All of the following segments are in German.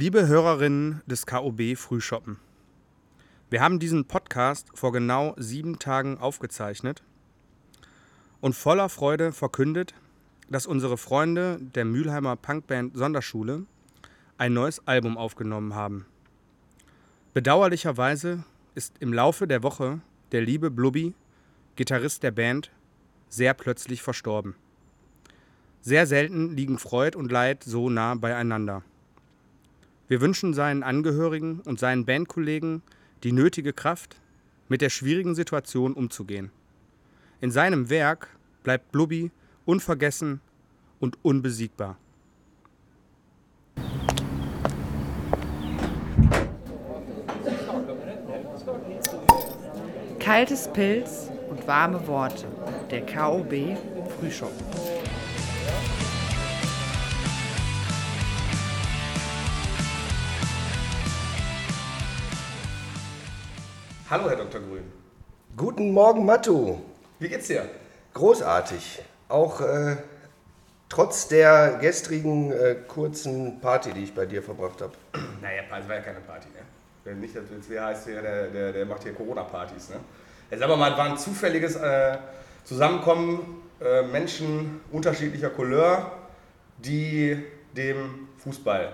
Liebe Hörerinnen des KOB Frühshoppen, wir haben diesen Podcast vor genau sieben Tagen aufgezeichnet und voller Freude verkündet, dass unsere Freunde der Mülheimer Punkband Sonderschule ein neues Album aufgenommen haben. Bedauerlicherweise ist im Laufe der Woche der liebe Blubby, Gitarrist der Band, sehr plötzlich verstorben. Sehr selten liegen Freud und Leid so nah beieinander. Wir wünschen seinen Angehörigen und seinen Bandkollegen die nötige Kraft, mit der schwierigen Situation umzugehen. In seinem Werk bleibt Blubby unvergessen und unbesiegbar. Kaltes Pilz und warme Worte. Der KOB Frühschoppen. Hallo, Herr Dr. Grün. Guten Morgen, Matu. Wie geht's dir? Großartig. Auch äh, trotz der gestrigen äh, kurzen Party, die ich bei dir verbracht habe. Naja, es war ja keine Party, ne? Wenn nicht, jetzt wäre heißt der, der, der, macht hier Corona-Partys, ne? Jetzt wir mal, es war ein zufälliges äh, Zusammenkommen äh, Menschen unterschiedlicher Couleur, die dem Fußball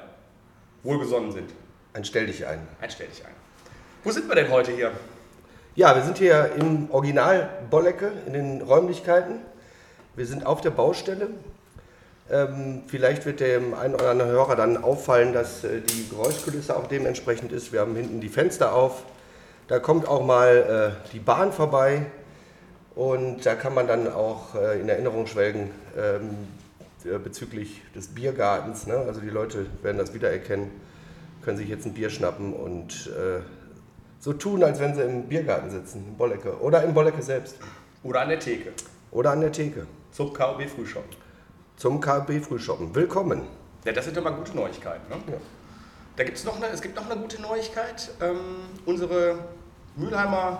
wohlgesonnen sind. Ein Stell dich ein. Ein Stell dich ein. Wo sind wir denn heute hier? Ja, wir sind hier im Original Bollecke, in den Räumlichkeiten. Wir sind auf der Baustelle. Ähm, vielleicht wird dem einen oder anderen Hörer dann auffallen, dass äh, die Geräuschkulisse auch dementsprechend ist. Wir haben hinten die Fenster auf. Da kommt auch mal äh, die Bahn vorbei. Und da kann man dann auch äh, in Erinnerung schwelgen ähm, äh, bezüglich des Biergartens. Ne? Also die Leute werden das wiedererkennen, können sich jetzt ein Bier schnappen und äh, so tun, als wenn sie im Biergarten sitzen, in Bollecke. Oder in Bollecke selbst. Oder an der Theke. Oder an der Theke. Zum KOB Frühschoppen. Zum KB Frühschoppen. Willkommen. Ja, das sind mal gute Neuigkeiten. Ne? Ja. Da gibt's noch eine, es gibt noch eine gute Neuigkeit. Ähm, unsere Mülheimer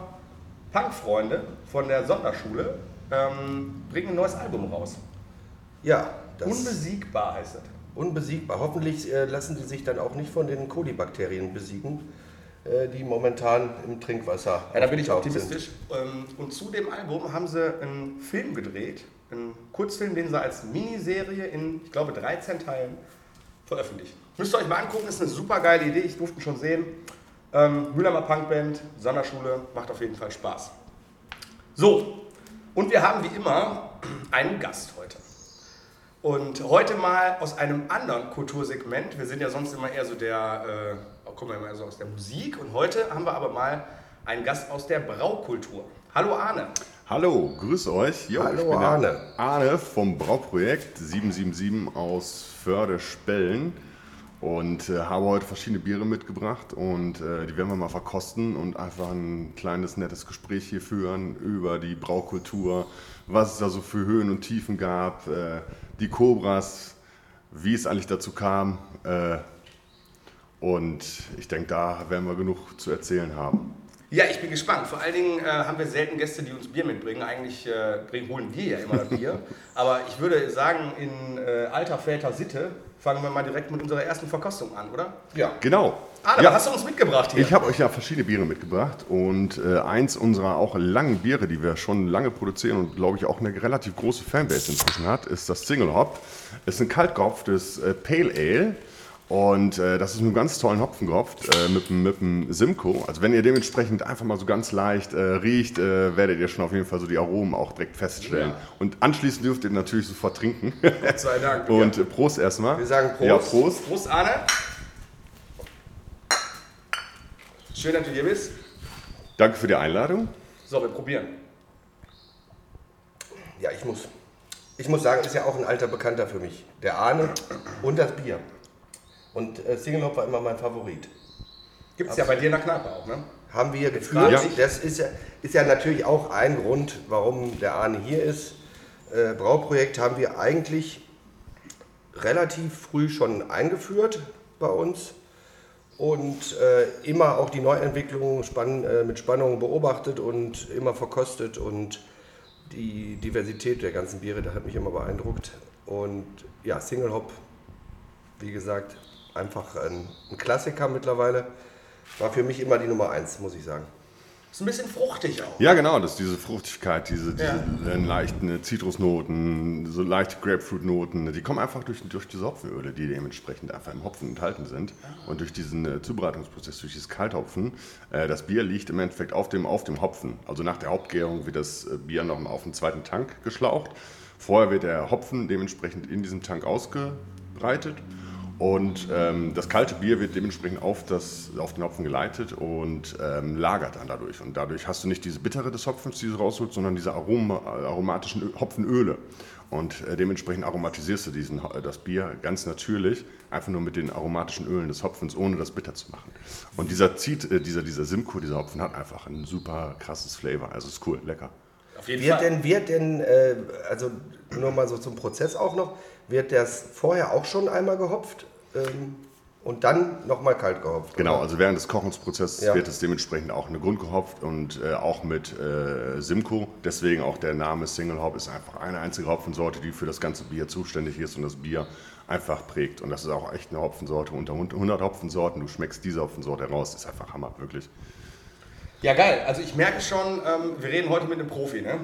Punkfreunde von der Sonderschule ähm, bringen ein neues Album raus. Ja, das Unbesiegbar heißt es. unbesiegbar. Hoffentlich äh, lassen sie sich dann auch nicht von den Kolibakterien besiegen, die momentan im Trinkwasser Ja, da bin ich optimistisch. Ähm, Und zu dem Album haben sie einen Film gedreht, einen Kurzfilm, den sie als Miniserie in, ich glaube, 13 Teilen veröffentlichen. Müsst ihr euch mal angucken, ist eine super geile Idee, ich durfte ihn schon sehen. Ähm, Mühlheimer Punkband, Sonderschule, macht auf jeden Fall Spaß. So, und wir haben wie immer einen Gast heute. Und heute mal aus einem anderen Kultursegment. Wir sind ja sonst immer eher so der, äh, kommen wir immer so aus der Musik. Und heute haben wir aber mal einen Gast aus der Braukultur. Hallo Arne. Hallo, grüß euch. Jo, Hallo, ich bin der Arne. Arne vom Brauprojekt 777 aus Förde-Spellen und äh, habe heute verschiedene Biere mitgebracht und äh, die werden wir mal verkosten und einfach ein kleines nettes Gespräch hier führen über die Braukultur, was es da so für Höhen und Tiefen gab, äh, die Cobras, wie es eigentlich dazu kam äh, und ich denke, da werden wir genug zu erzählen haben. Ja, ich bin gespannt. Vor allen Dingen äh, haben wir selten Gäste, die uns Bier mitbringen. Eigentlich äh, bringen, holen wir ja immer das Bier. Aber ich würde sagen, in äh, alter Väter Sitte fangen wir mal direkt mit unserer ersten Verkostung an, oder? Ja. Genau. Arne, Ja. hast du uns mitgebracht hier? Ich habe euch ja verschiedene Biere mitgebracht und äh, eins unserer auch langen Biere, die wir schon lange produzieren und glaube ich auch eine relativ große Fanbase inzwischen hat, ist das Single Hop. Ist ein kaltgehopftes äh, Pale Ale und äh, das ist mit einem ganz tollen Hopfen gehopft, äh, mit, dem- mit dem Simcoe. Also wenn ihr dementsprechend einfach mal so ganz leicht äh, riecht, äh, werdet ihr schon auf jeden Fall so die Aromen auch direkt feststellen. Ja. Und anschließend dürft ihr natürlich sofort trinken. Gott sei Dank. und äh, Prost erstmal. Wir sagen Prost. Ja, Prost. Prost, Arne. Schön, dass du hier bist. Danke für die Einladung. So, wir probieren. Ja, ich muss. Ich muss sagen, ist ja auch ein alter Bekannter für mich. Der Arne und das Bier. Und äh, Single Hop war immer mein Favorit. Gibt es ja bei dir in der Kneipe auch, ne? Haben wir geführt. Ja. Das ist ja, ist ja natürlich auch ein Grund, warum der Arne hier ist. Äh, Brauprojekt haben wir eigentlich relativ früh schon eingeführt bei uns und äh, immer auch die Neuentwicklung spann, äh, mit Spannung beobachtet und immer verkostet und die Diversität der ganzen Biere, das hat mich immer beeindruckt. Und ja, Single Hop wie gesagt, einfach ein, ein Klassiker mittlerweile. War für mich immer die Nummer eins, muss ich sagen. Ist ein bisschen fruchtig auch. Ja, genau, das ist diese Fruchtigkeit, diese, diese Ja. äh, leichten Zitrusnoten, so leichte Grapefruitnoten, die kommen einfach durch, durch diese Hopfenöle, die dementsprechend einfach im Hopfen enthalten sind. Und durch diesen äh, Zubereitungsprozess, durch dieses Kalthopfen, äh, das Bier liegt im Endeffekt auf dem, auf dem Hopfen. Also nach der Hauptgärung wird das äh, Bier nochmal auf den zweiten Tank geschlaucht. Vorher wird der Hopfen dementsprechend in diesem Tank ausgebreitet. Und ähm, das kalte Bier wird dementsprechend auf, das, auf den Hopfen geleitet und ähm, lagert dann dadurch. Und dadurch hast du nicht diese Bittere des Hopfens, die du rausholst, sondern diese Aroma, aromatischen Hopfenöle. Und äh, dementsprechend aromatisierst du diesen, Ho- das Bier ganz natürlich, einfach nur mit den aromatischen Ölen des Hopfens, ohne das bitter zu machen. Und dieser, Zit, äh, dieser, dieser Simcoe, dieser Hopfen, hat einfach ein super krasses Flavor. Also ist cool, lecker. Auf jeden Wird Fall. denn, wird denn, äh, also nur mal so zum Prozess auch noch, wird das vorher auch schon einmal gehopft ähm, und dann nochmal kalt gehopft? Genau, oder? also während des Kochensprozesses Ja. wird es dementsprechend auch eine Grund gehopft und äh, auch mit äh, Simcoe. Deswegen auch der Name Single Hop ist einfach eine einzige Hopfensorte, die für das ganze Bier zuständig ist und das Bier einfach prägt. Und das ist auch echt eine Hopfensorte unter 100 Hopfensorten. Du schmeckst diese Hopfensorte raus, ist einfach Hammer, wirklich. Ja, geil. Also ich merke schon, ähm, wir reden heute mit einem Profi, ne?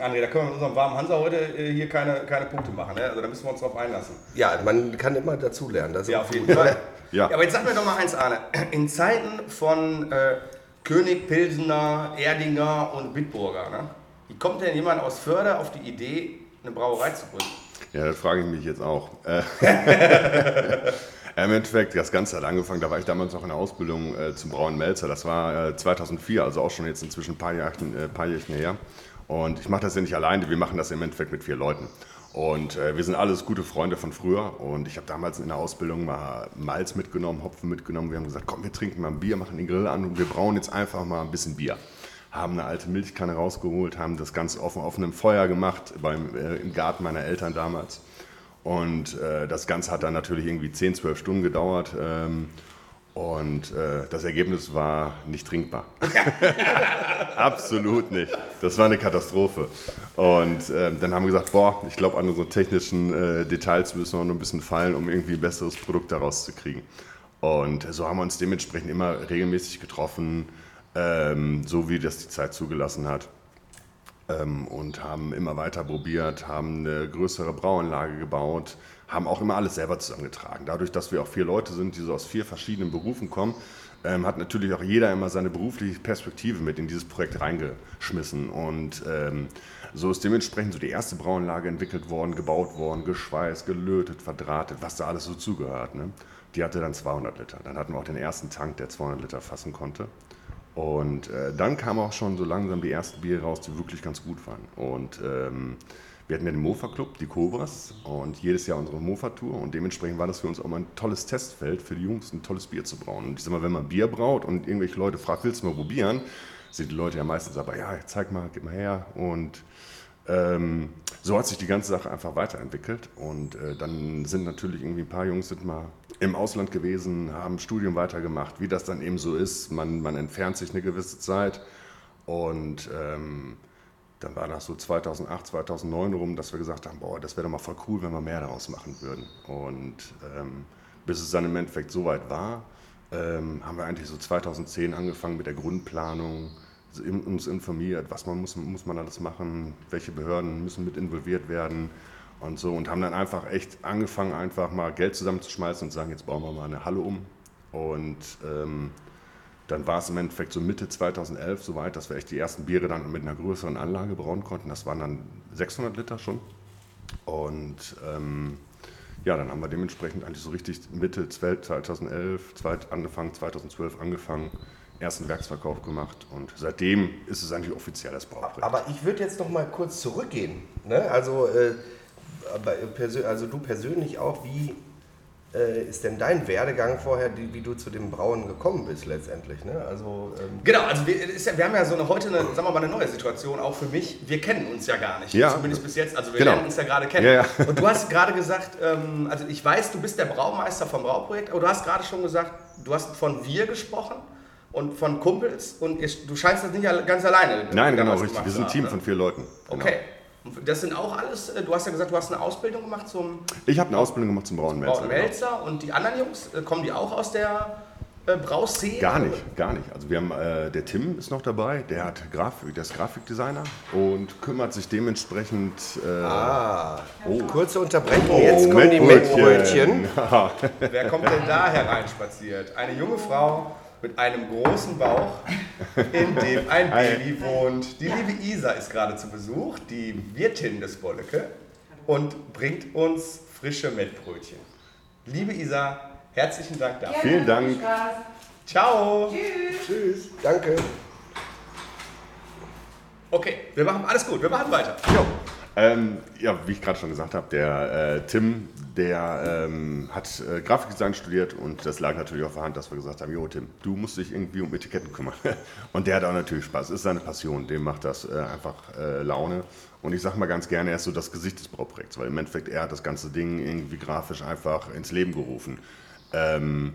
André, da können wir mit unserem warmen Hansa heute äh, hier keine, keine Punkte machen, ne? Also da müssen wir uns drauf einlassen. Ja, man kann immer dazulernen. Das ist Ja, auf jeden. Fall. Ja. Aber jetzt sag mir doch mal eins, Arne. In Zeiten von äh, König, Pilsener, Erdinger und Bitburger, ne? Wie kommt denn jemand aus Förde auf die Idee, eine Brauerei zu gründen? Ja, das frage ich mich jetzt auch. Äh, Im Endeffekt, das Ganze hat angefangen, da war ich damals noch in der Ausbildung äh, zum Brauen Melzer. Das war äh, 2004, also auch schon jetzt inzwischen ein paar Jahrchen, äh, paar Jährchen her. Und ich mache das ja nicht alleine, wir machen das im Endeffekt mit vier Leuten. Und äh, wir sind alles gute Freunde von früher. Und ich habe damals in der Ausbildung mal Malz mitgenommen, Hopfen mitgenommen. Wir haben gesagt, komm, wir trinken mal ein Bier, machen den Grill an und wir brauen jetzt einfach mal ein bisschen Bier. Haben eine alte Milchkanne rausgeholt, haben das Ganze auf, auf einem Feuer gemacht, beim, äh, im Garten meiner Eltern damals. Und äh, das Ganze hat dann natürlich irgendwie 10, 12 Stunden gedauert. Ähm, und äh, das Ergebnis war nicht trinkbar. Absolut nicht. Das war eine Katastrophe. Und äh, dann haben wir gesagt, boah, ich glaube, an unseren technischen äh, Details müssen wir noch ein bisschen feilen, um irgendwie ein besseres Produkt daraus zu kriegen. Und so haben wir uns dementsprechend immer regelmäßig getroffen, ähm, so wie das die Zeit zugelassen hat ähm, und haben immer weiter probiert, haben eine größere Brauanlage gebaut, haben auch immer alles selber zusammengetragen. Dadurch, dass wir auch vier Leute sind, die so aus vier verschiedenen Berufen kommen, ähm, hat natürlich auch jeder immer seine berufliche Perspektive mit in dieses Projekt reingeschmissen. Und ähm, so ist dementsprechend so die erste Brauanlage entwickelt worden, gebaut worden, geschweißt, gelötet, verdrahtet, was da alles so zugehört. Ne? Die hatte dann 200 Liter. Dann hatten wir auch den ersten Tank, der 200 Liter fassen konnte. Und äh, dann kamen auch schon so langsam die ersten Biere raus, die wirklich ganz gut waren. Und ähm, wir hatten ja den Mofa-Club, die Cobras, und jedes Jahr unsere Mofa-Tour. Und dementsprechend war das für uns auch mal ein tolles Testfeld für die Jungs, ein tolles Bier zu brauen. Und ich sag mal, wenn man Bier braut und irgendwelche Leute fragt, willst du mal probieren, sind die Leute ja meistens aber, ja, zeig mal, gib mal her. Und ähm, so hat sich die ganze Sache einfach weiterentwickelt. Und äh, dann sind natürlich irgendwie ein paar Jungs sind mal im Ausland gewesen, haben Studium weitergemacht, wie das dann eben so ist. Man, man entfernt sich eine gewisse Zeit. Und ähm, dann war das so 2008, 2009 rum, dass wir gesagt haben, boah, das wäre doch mal voll cool, wenn wir mehr daraus machen würden. Und ähm, bis es dann im Endeffekt soweit war, ähm, haben wir eigentlich so 2010 angefangen mit der Grundplanung, uns informiert, was man muss, muss man alles machen, welche Behörden müssen mit involviert werden und so und haben dann einfach echt angefangen, einfach mal Geld zusammenzuschmeißen und sagen, jetzt bauen wir mal eine Halle um. Und ähm, dann war es im Endeffekt so Mitte 2011 soweit, dass wir echt die ersten Biere dann mit einer größeren Anlage brauen konnten. Das waren dann 600 Liter schon. Und ähm, ja, dann haben wir dementsprechend eigentlich so richtig Mitte 2011, zweit, angefangen, 2012 angefangen, ersten Werksverkauf gemacht und seitdem ist es eigentlich offiziell das Brauprojekt. Aber ich würde jetzt noch mal kurz zurückgehen. Ne? Also, äh, also du persönlich auch, wie äh, ist denn dein Werdegang vorher, die, wie du zu dem Brauen gekommen bist letztendlich? Ne? Also, ähm, Genau, also wir, ja, wir haben ja so eine heute eine, sagen wir mal, eine neue Situation, auch für mich. Wir kennen uns ja gar nicht, Ja. zumindest bis jetzt. Also wir Genau. lernen uns ja gerade kennen. Ja. Und du hast gerade gesagt, ähm, also ich weiß, du bist der Braumeister vom Brauprojekt, aber du hast gerade schon gesagt, du hast von wir gesprochen und von Kumpels und ihr, du scheinst das nicht ganz alleine. Nein, genau, richtig. Wir sind ein Team haben, von ne? vier Leuten. Genau. Okay. Das sind auch alles, äh, du hast ja gesagt, du hast eine Ausbildung gemacht zum Ich habe eine Ausbildung gemacht zum Brauen Melzer. Braun Melzer und die anderen Jungs, äh, kommen die auch aus der äh, Brauszene? Gar nicht, gar nicht. Also wir haben, äh, der Tim ist noch dabei, der hat Grafik, der ist Grafikdesigner und kümmert sich dementsprechend. Äh, Ah, oh. kurze Unterbrechung. Jetzt kommen die Mettbrötchen. Mettbrötchen. Wer kommt denn da hereinspaziert? Eine junge Frau mit einem großen Bauch, in dem ein Baby wohnt. Die liebe Isa ist gerade zu Besuch, die Wirtin des Bolleke, und bringt uns frische Mettbrötchen. Liebe Isa, herzlichen Dank dafür. Vielen Dank. Ciao. Tschüss. Danke. Okay, wir machen alles gut, wir machen weiter. Jo. Ähm, ja, wie ich gerade schon gesagt habe, der äh, Tim, der ähm, hat äh, Grafikdesign studiert und das lag natürlich auf der Hand, dass wir gesagt haben, jo Tim, du musst dich irgendwie um Etiketten kümmern. und der hat auch natürlich Spaß, ist seine Passion, dem macht das äh, einfach äh, Laune. Und ich sage mal ganz gerne, er ist so das Gesicht des Brauprojekts, weil im Endeffekt er hat das ganze Ding irgendwie grafisch einfach ins Leben gerufen. Ähm,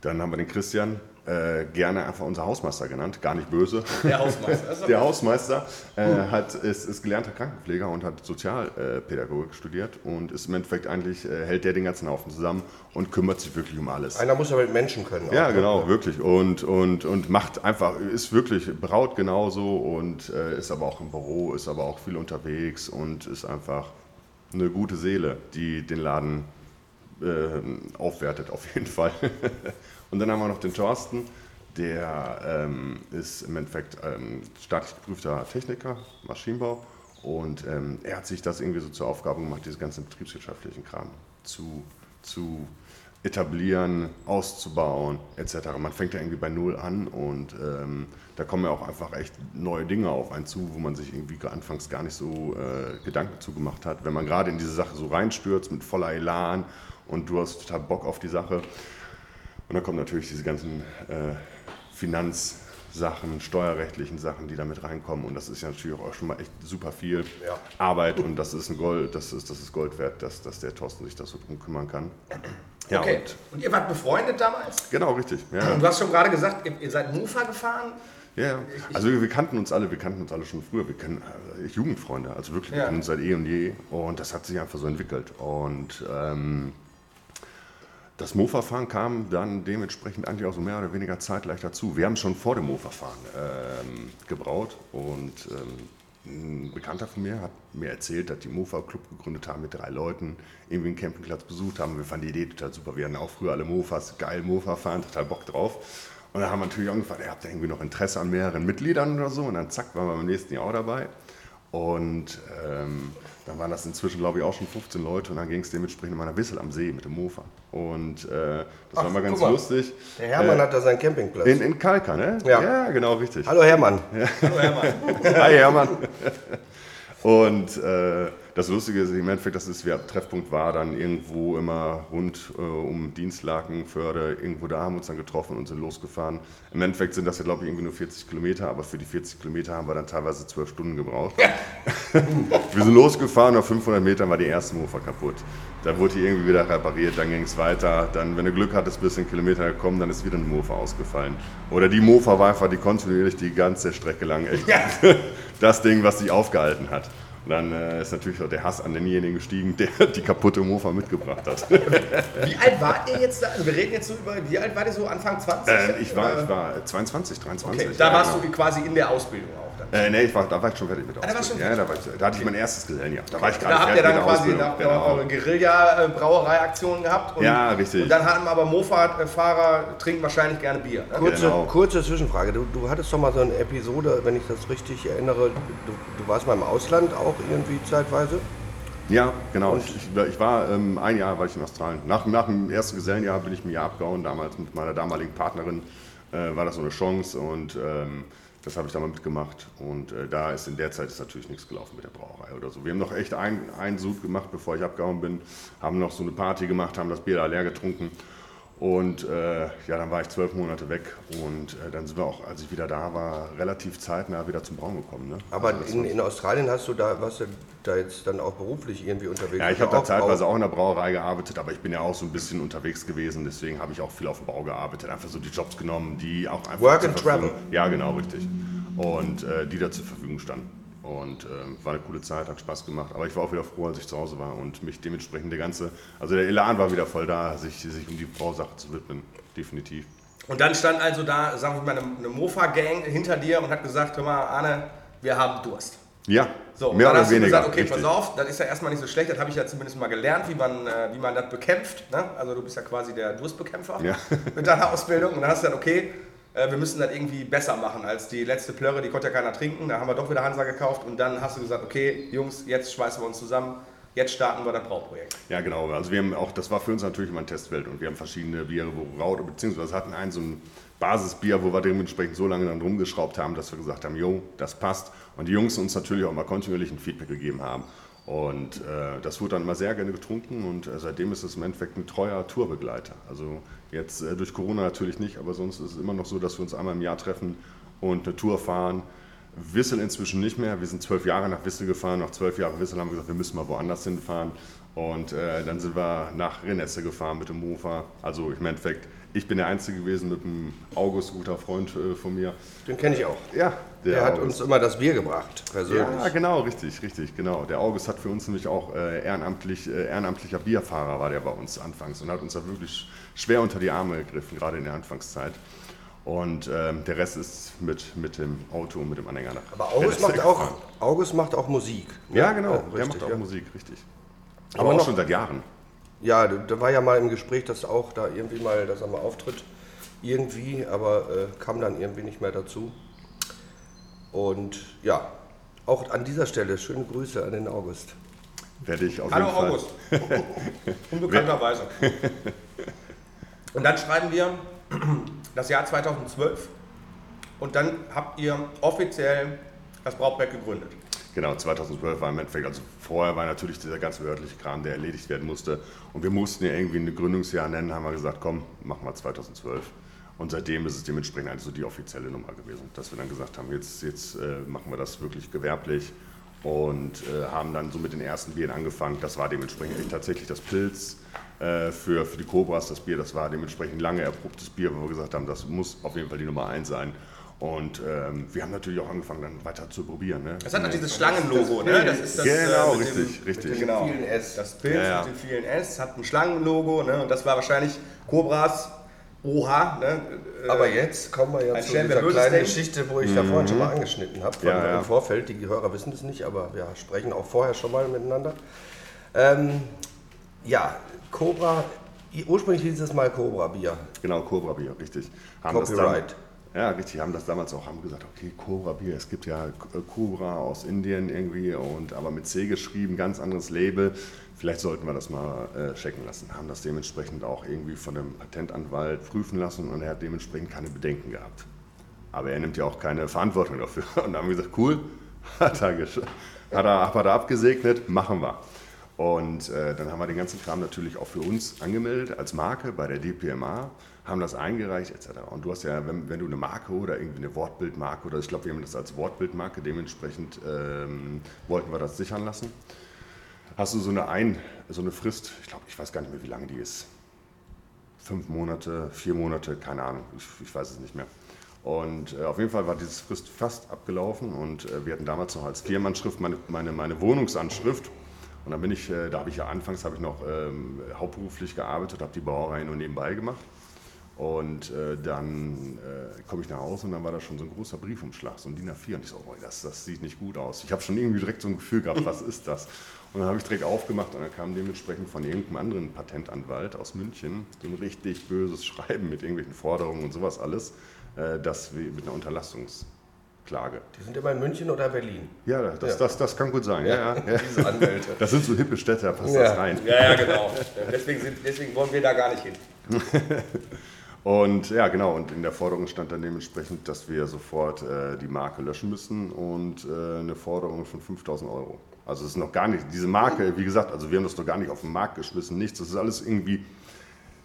dann haben wir den Christian, äh, gerne einfach unser Hausmeister genannt, gar nicht böse. Der Hausmeister. Der. Hausmeister äh, hat, ist, ist gelernter Krankenpfleger und hat Sozialpädagogik studiert und ist im Endeffekt eigentlich, äh, hält der den ganzen Haufen zusammen und kümmert sich wirklich um alles. Einer muss aber mit Menschen können. auch, Ja, ne? genau, wirklich. Und, und, und macht einfach, ist wirklich braut genauso und äh, ist aber auch im Büro, ist aber auch viel unterwegs und ist einfach eine gute Seele, die den Laden äh, aufwertet, auf jeden Fall. und dann haben wir noch den Thorsten, der ähm, ist im Endeffekt ähm, staatlich geprüfter Techniker, Maschinenbau. Und ähm, er hat sich das irgendwie so zur Aufgabe gemacht, diese ganzen betriebswirtschaftlichen Kram zu, zu etablieren, auszubauen, etc. Man fängt ja irgendwie bei Null an und ähm, da kommen ja auch einfach echt neue Dinge auf einen zu, wo man sich irgendwie anfangs gar nicht so äh, Gedanken zugemacht hat. Wenn man gerade in diese Sache so reinstürzt mit voller Elan und du hast total Bock auf die Sache. Und dann kommen natürlich diese ganzen äh, Finanzsachen, steuerrechtlichen Sachen, die damit reinkommen. Und das ist ja natürlich auch schon mal echt super viel Ja. Arbeit und das ist ein Gold, das ist, das ist Gold wert, dass, dass der Thorsten sich das so drum kümmern kann. Ja, Okay. und, Und ihr wart befreundet damals? genau, richtig. Ja. Und du hast schon gerade gesagt, ihr- seid Mofa gefahren. Ja, ja. also wir, wir kannten uns alle, wir kannten uns alle schon früher, wir kennen äh, Jugendfreunde, also wirklich, wir Ja. kennen uns seit eh und je und das hat sich einfach so entwickelt und ähm, das Mofa-Fahren kam dann dementsprechend eigentlich auch so mehr oder weniger zeitgleich dazu. Wir haben schon vor dem Mofa-Fahren ähm, gebraut und ähm, ein Bekannter von mir hat mir erzählt, dass die Mofa-Club gegründet haben mit drei Leuten, irgendwie einen Campingplatz besucht haben. Wir fanden die Idee total super. Wir hatten auch früher alle Mofas, geil Mofa fahren, total Bock drauf. Und dann haben wir natürlich angefangen, ihr habt irgendwie noch Interesse an mehreren Mitgliedern oder so. Und dann zack, waren wir beim nächsten Jahr auch dabei. Und ähm, dann waren das inzwischen, glaube ich, auch schon 15 Leute. Und dann ging es dementsprechend in meiner Wissel am See mit dem Mofa. Und äh, das Ach, war mal ganz mal. lustig. Der Hermann Äh, hat da seinen Campingplatz. in, in Kalka, ne? Ja. genau, richtig. Hallo Hermann. Hallo Hermann. Hi Hermann. Und äh, das Lustige ist im Endeffekt, das ist, der Treffpunkt war dann irgendwo immer rund äh, um Dienstlaken, Förde, irgendwo da haben wir uns dann getroffen und sind losgefahren. Im Endeffekt sind das ja, glaube ich, irgendwie nur 40 Kilometer, aber für die 40 Kilometer haben wir dann teilweise 12 Stunden gebraucht. wir sind losgefahren, nach 500 Metern war die erste Mofa kaputt. Dann wurde die irgendwie wieder repariert, dann ging es weiter. Dann, wenn du Glück hattest, bist du in Kilometer gekommen, dann ist wieder eine Mofa ausgefallen. Oder die Mofa war einfach die kontinuierlich die ganze Strecke lang echt das Ding, was sich aufgehalten hat. Dann äh, ist natürlich der Hass an denjenigen gestiegen, der die kaputte Mofa mitgebracht hat. Wie alt wart ihr jetzt da? Also wir reden jetzt so über, wie alt wart ihr so? Anfang 20? äh, ich, war, ich war 22, 23. Okay, da ja, warst genau. du quasi in der Ausbildung auch. Äh, nee, ich war, da war ich schon fertig mit der Ah, Ausbildung. Ja, da, war ich, da hatte ich mein erstes Gesellenjahr. Da war ich gerade Da habt ihr fertig dann quasi Genau. eure Guerilla-Brauerei-Aktion gehabt. Und, Ja, richtig. Und dann haben aber Mofa-Fahrer trinken wahrscheinlich gerne Bier. Ne? Kurze, Genau. kurze Zwischenfrage. Du, du hattest doch mal so eine Episode, wenn ich das richtig erinnere, du, du warst mal im Ausland auch irgendwie zeitweise. Ja, genau. Ich, ich, war- ich war ähm, ein Jahr war ich in Australien. Nach, nach dem ersten Gesellenjahr bin ich mir abgehauen. Damals mit meiner damaligen Partnerin äh, war das so eine Chance und ähm, das habe ich da mal mitgemacht. Und äh, da ist in der Zeit ist natürlich nichts gelaufen mit der Brauerei oder so. Wir haben noch echt ein, einen Sud gemacht, bevor ich abgehauen bin. Haben noch so eine Party gemacht, haben das Bier da leer getrunken. Und äh, ja, dann war ich zwölf Monate weg und äh, dann sind wir auch, als ich wieder da war, relativ zeitnah wieder zum Brauen gekommen. Ne? Aber Also in, in Australien hast du da, warst du da jetzt dann auch beruflich irgendwie unterwegs? Ja, ich habe da zeitweise auch in der Brauerei gearbeitet, aber ich bin ja auch so ein bisschen unterwegs gewesen, deswegen habe ich auch viel auf dem Bau gearbeitet, einfach so die Jobs genommen, die auch einfach Work and travel. Ja, genau, richtig. Und äh, die da zur Verfügung standen. Und ähm, war eine coole Zeit, hat Spaß gemacht. Aber ich war auch wieder froh, als ich zu Hause war und mich dementsprechend der ganze, also der Elan war wieder voll da, sich, sich um die Brausache zu widmen. Definitiv. Und dann stand also da, sagen wir mal, eine, eine Mofa-Gang hinter dir und hat gesagt, hör mal, Arne, wir haben Durst. Ja, So, und mehr dann oder hast du weniger. gesagt, okay, richtig. pass auf, das ist ja erstmal nicht so schlecht, das habe ich ja zumindest mal gelernt, wie man, äh, wie man das bekämpft. Ne? Also du bist ja quasi der Durstbekämpfer Ja. mit deiner Ausbildung. Und dann hast du gesagt, okay, äh, wir müssen das irgendwie besser machen als die letzte Plörre, die konnte ja keiner trinken. Da haben wir doch wieder Hansa gekauft und dann hast du gesagt, okay, Jungs, jetzt schweißen wir uns zusammen, jetzt starten wir das Brauprojekt. Ja, genau. Also wir haben auch, das war für uns natürlich immer ein Testfeld und wir haben verschiedene Biere, wo Raut, beziehungsweise hatten einen so ein Basisbier, wo wir dementsprechend so lange dann rumgeschraubt haben, dass wir gesagt haben, jo, das passt. Und die Jungs uns natürlich auch mal kontinuierlich ein Feedback gegeben haben. Und äh, das wurde dann immer sehr gerne getrunken und äh, seitdem ist es im Endeffekt ein treuer Tourbegleiter. Also jetzt äh, durch Corona natürlich nicht, aber sonst ist es immer noch so, dass wir uns einmal im Jahr treffen und eine Tour fahren. Wissel inzwischen nicht mehr. Wir sind zwölf Jahre nach Wissel gefahren. Nach zwölf Jahren Wissel haben wir gesagt, wir müssen mal woanders hinfahren. Und äh, dann sind wir nach Renesse gefahren mit dem Mofa. Also im Endeffekt, ich bin der Einzige gewesen mit dem August, guter Freund äh, von mir. Den kenne ich auch. Ja, Der hat August. uns immer das Bier gebracht, persönlich. Ja, genau, richtig, richtig, genau. Der August hat für uns nämlich auch äh, ehrenamtlich, äh, ehrenamtlicher Bierfahrer war der bei uns anfangs und hat uns da wirklich schwer unter die Arme gegriffen, gerade in der Anfangszeit. Und ähm, der Rest ist mit, mit dem Auto und mit dem Anhänger nach. Aber August macht, auch, gefahren. August macht auch Musik. ne? Ja, genau, Ja, der richtig, macht auch ja. Musik, richtig. Aber Aber auch noch- schon seit Jahren. Ja, da da war ja mal im Gespräch, dass auch da irgendwie mal, dass er mal auftritt. Irgendwie, aber äh, kam dann irgendwie nicht mehr dazu. Und ja, auch an dieser Stelle schöne Grüße an den August. Werde ich auf Hallo jeden Fall. August. Unbekannterweise. Und dann schreiben wir das Jahr 2012 und dann habt ihr offiziell das Brauprojekt gegründet. Genau, 2012 war im Endeffekt, also vorher war natürlich dieser ganze behördliche Kram, der erledigt werden musste. Und wir mussten ja irgendwie ein Gründungsjahr nennen, haben wir gesagt, komm, machen wir 2012. Und seitdem ist es dementsprechend also die offizielle Nummer gewesen, dass wir dann gesagt haben, jetzt, jetzt äh, machen wir das wirklich gewerblich und äh, haben dann so mit den ersten Bieren angefangen. Das war dementsprechend tatsächlich das Pilz äh, für, für die Cobras, das Bier. Das war dementsprechend lange erprobtes Bier, wo wir gesagt haben, das muss auf jeden Fall die Nummer eins sein. Und ähm, wir haben natürlich auch angefangen, dann weiter zu probieren. Ne? Das hat noch dieses Schlangenlogo, ne? Das ist das, Genau, mit richtig, dem, richtig. Mit dem, genau. vielen S. Das Bild Ja, ja. mit den vielen S hat ein Schlangenlogo, ne? Und das war wahrscheinlich Cobras OH, ne? Äh, Aber jetzt kommen wir ja Ein zu Stellen, dieser kleinen denkt. Geschichte, wo ich da vorhin schon mal angeschnitten habe, Ja, ja. im Vorfeld. Die Hörer wissen es nicht, aber wir sprechen auch vorher schon mal miteinander. Ähm, ja, Cobra, ursprünglich hieß es mal Cobra Bier. Genau, Cobra Bier, richtig. Haben das Copyright. Ja, richtig, haben das damals auch, haben gesagt, okay, Cobra Bier, es gibt ja Cobra aus Indien irgendwie, und aber mit C geschrieben, ganz anderes Label. Vielleicht sollten wir das mal äh, checken lassen. Haben das dementsprechend auch irgendwie von einem Patentanwalt prüfen lassen und er hat dementsprechend keine Bedenken gehabt. Aber er nimmt ja auch keine Verantwortung dafür. Und dann haben wir gesagt, cool, hat er, hat er, hat er abgesegnet, machen wir. Und äh, dann haben wir den ganzen Kram natürlich auch für uns angemeldet als Marke bei der DPMA, haben das eingereicht etc. Und du hast ja, wenn, wenn du eine Marke oder irgendwie eine Wortbildmarke oder ich glaube, wir haben das als Wortbildmarke, dementsprechend ähm, wollten wir das sichern lassen. Hast du so eine, Ein, so eine Frist, ich glaube, ich weiß gar nicht mehr, wie lange die ist. Fünf Monate, vier Monate, keine Ahnung, ich, ich weiß es nicht mehr. Und äh, auf jeden Fall war diese Frist fast abgelaufen und äh, wir hatten damals noch als Firmenanschrift meine, meine, meine Wohnungsanschrift. Und dann bin ich, äh, da habe ich ja anfangs habe ich noch ähm, hauptberuflich gearbeitet, habe die Brauerei nur nebenbei gemacht. Und äh, dann äh, komme ich nach Hause und dann war da schon so ein großer Briefumschlag, so ein DIN A4. Und ich so, oh, das, das sieht nicht gut aus. Ich habe schon irgendwie direkt so ein Gefühl gehabt, was ist das? Und dann habe ich direkt aufgemacht und dann kam dementsprechend von irgendeinem anderen Patentanwalt aus München so ein richtig böses Schreiben mit irgendwelchen Forderungen und sowas alles, äh, das wie- mit einer Unterlassungsklage. Die sind immer in München oder Berlin. Ja, das, Ja. Das, das kann gut sein. Ja, ja, ja. Diese Anwälte. Das sind so hippe Städte, da passt Ja. das rein. Ja, ja, genau. deswegen, sind, deswegen wollen wir da gar nicht hin. Und ja, genau, und in der Forderung stand dann dementsprechend, dass wir sofort äh, die Marke löschen müssen und äh, eine Forderung von 5000 Euro. Also es ist noch gar nicht, diese Marke, wie gesagt, also wir haben das noch gar nicht auf den Markt geschmissen, nichts, das ist alles irgendwie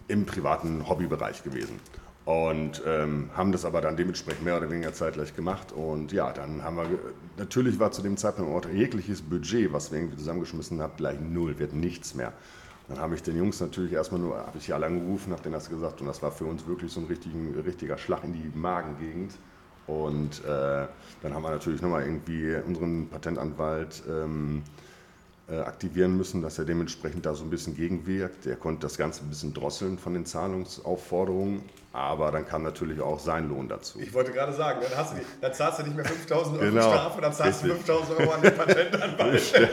im privaten Hobbybereich gewesen. Und ähm, haben das aber dann dementsprechend mehr oder weniger zeitgleich gemacht. Und ja, dann haben wir, natürlich war zu dem Zeitpunkt auch jegliches Budget, was wir irgendwie zusammengeschmissen haben, gleich null, wird nichts mehr. Dann habe ich den Jungs natürlich erstmal nur, habe ich hier alle angerufen, habe denen das gesagt und das war für uns wirklich so ein richtigen, richtiger Schlag in die Magengegend. Und äh, dann haben wir natürlich nochmal irgendwie unseren Patentanwalt ähm, äh, aktivieren müssen, dass er dementsprechend da so ein bisschen gegenwirkt. Er konnte das Ganze ein bisschen drosseln von den Zahlungsaufforderungen, aber dann kam natürlich auch sein Lohn dazu. Ich wollte gerade sagen, dann, hast du die, dann zahlst du nicht mehr 5000 Euro Genau. Strafe, dann zahlst du Richtig. 5000 Euro an den Patentanwalt.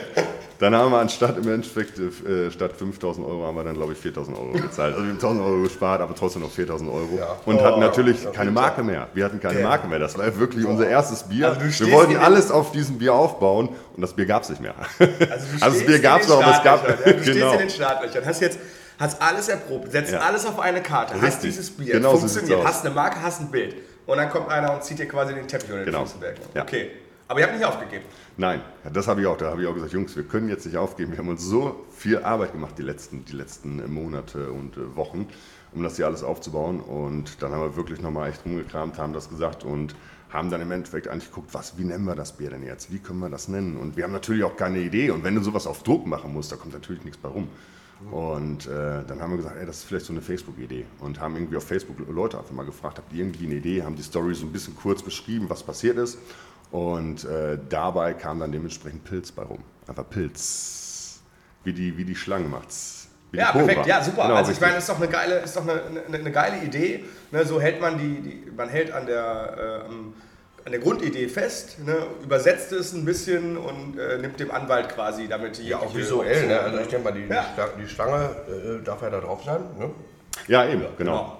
Dann haben wir anstatt im Endeffekt äh, statt 5000 Euro haben wir dann glaube ich 4000 Euro gezahlt. Also wir haben 1000 Euro gespart, aber trotzdem noch 4000 Euro. Ja. Und Oh, hatten natürlich keine. Marke mehr. Wir hatten keine Ja. Marke mehr. Das war wirklich unser erstes Bier. Also wir stehst wollten alles auf diesem Bier aufbauen und das Bier gab es nicht mehr. Also, du Also das stehst Bier gab es noch, aber es gab Ja, du stehst genau. in den Startlöchern, hast jetzt hast alles erprobt, setzt Ja. alles auf eine Karte, hast Richtig. dieses Bier, Genau so funktioniert, aus. hast eine Marke, hast ein Bild. Und dann kommt einer und zieht dir quasi den Teppich unter den Genau. Füßen weg. Ja. Okay. Aber ihr habt nicht aufgegeben. Nein, das habe ich auch. Da habe ich auch gesagt, Jungs, wir können jetzt nicht aufgeben. Wir haben uns so viel Arbeit gemacht die letzten, die letzten äh, Monate und äh, Wochen, um das hier alles aufzubauen. Und dann haben wir wirklich nochmal echt rumgekramt, haben das gesagt und haben dann im Endeffekt eigentlich geguckt, was, wie nennen wir das Bier denn jetzt? Wie können wir das nennen? Und wir haben natürlich auch keine Idee. Und wenn du sowas auf Druck machen musst, da kommt natürlich nichts bei rum. Und äh, dann haben wir gesagt, ey, das ist vielleicht so eine Facebook-Idee. Und haben irgendwie auf Facebook Leute einfach mal gefragt, habt ihr irgendwie eine Idee? Haben die Story so ein bisschen kurz beschrieben, was passiert ist. Und äh, dabei kam dann dementsprechend Pilz bei rum. Einfach Pilz. Wie die, wie die Schlange macht's. Wie Ja, perfekt, ja, super. Genau, also ich richtig. meine, ist doch eine geile, ist doch eine, eine, eine geile Idee. Ne, so hält man die, die, man hält an der, äh, an der Grundidee fest, ne, übersetzt es ein bisschen und äh, nimmt dem Anwalt quasi damit die Ja, auch visuell, ne? Also ich denke mal, die, Ja. die Schla- die Schlange äh, darf ja da drauf sein, ne? Ja, eben, genau. genau.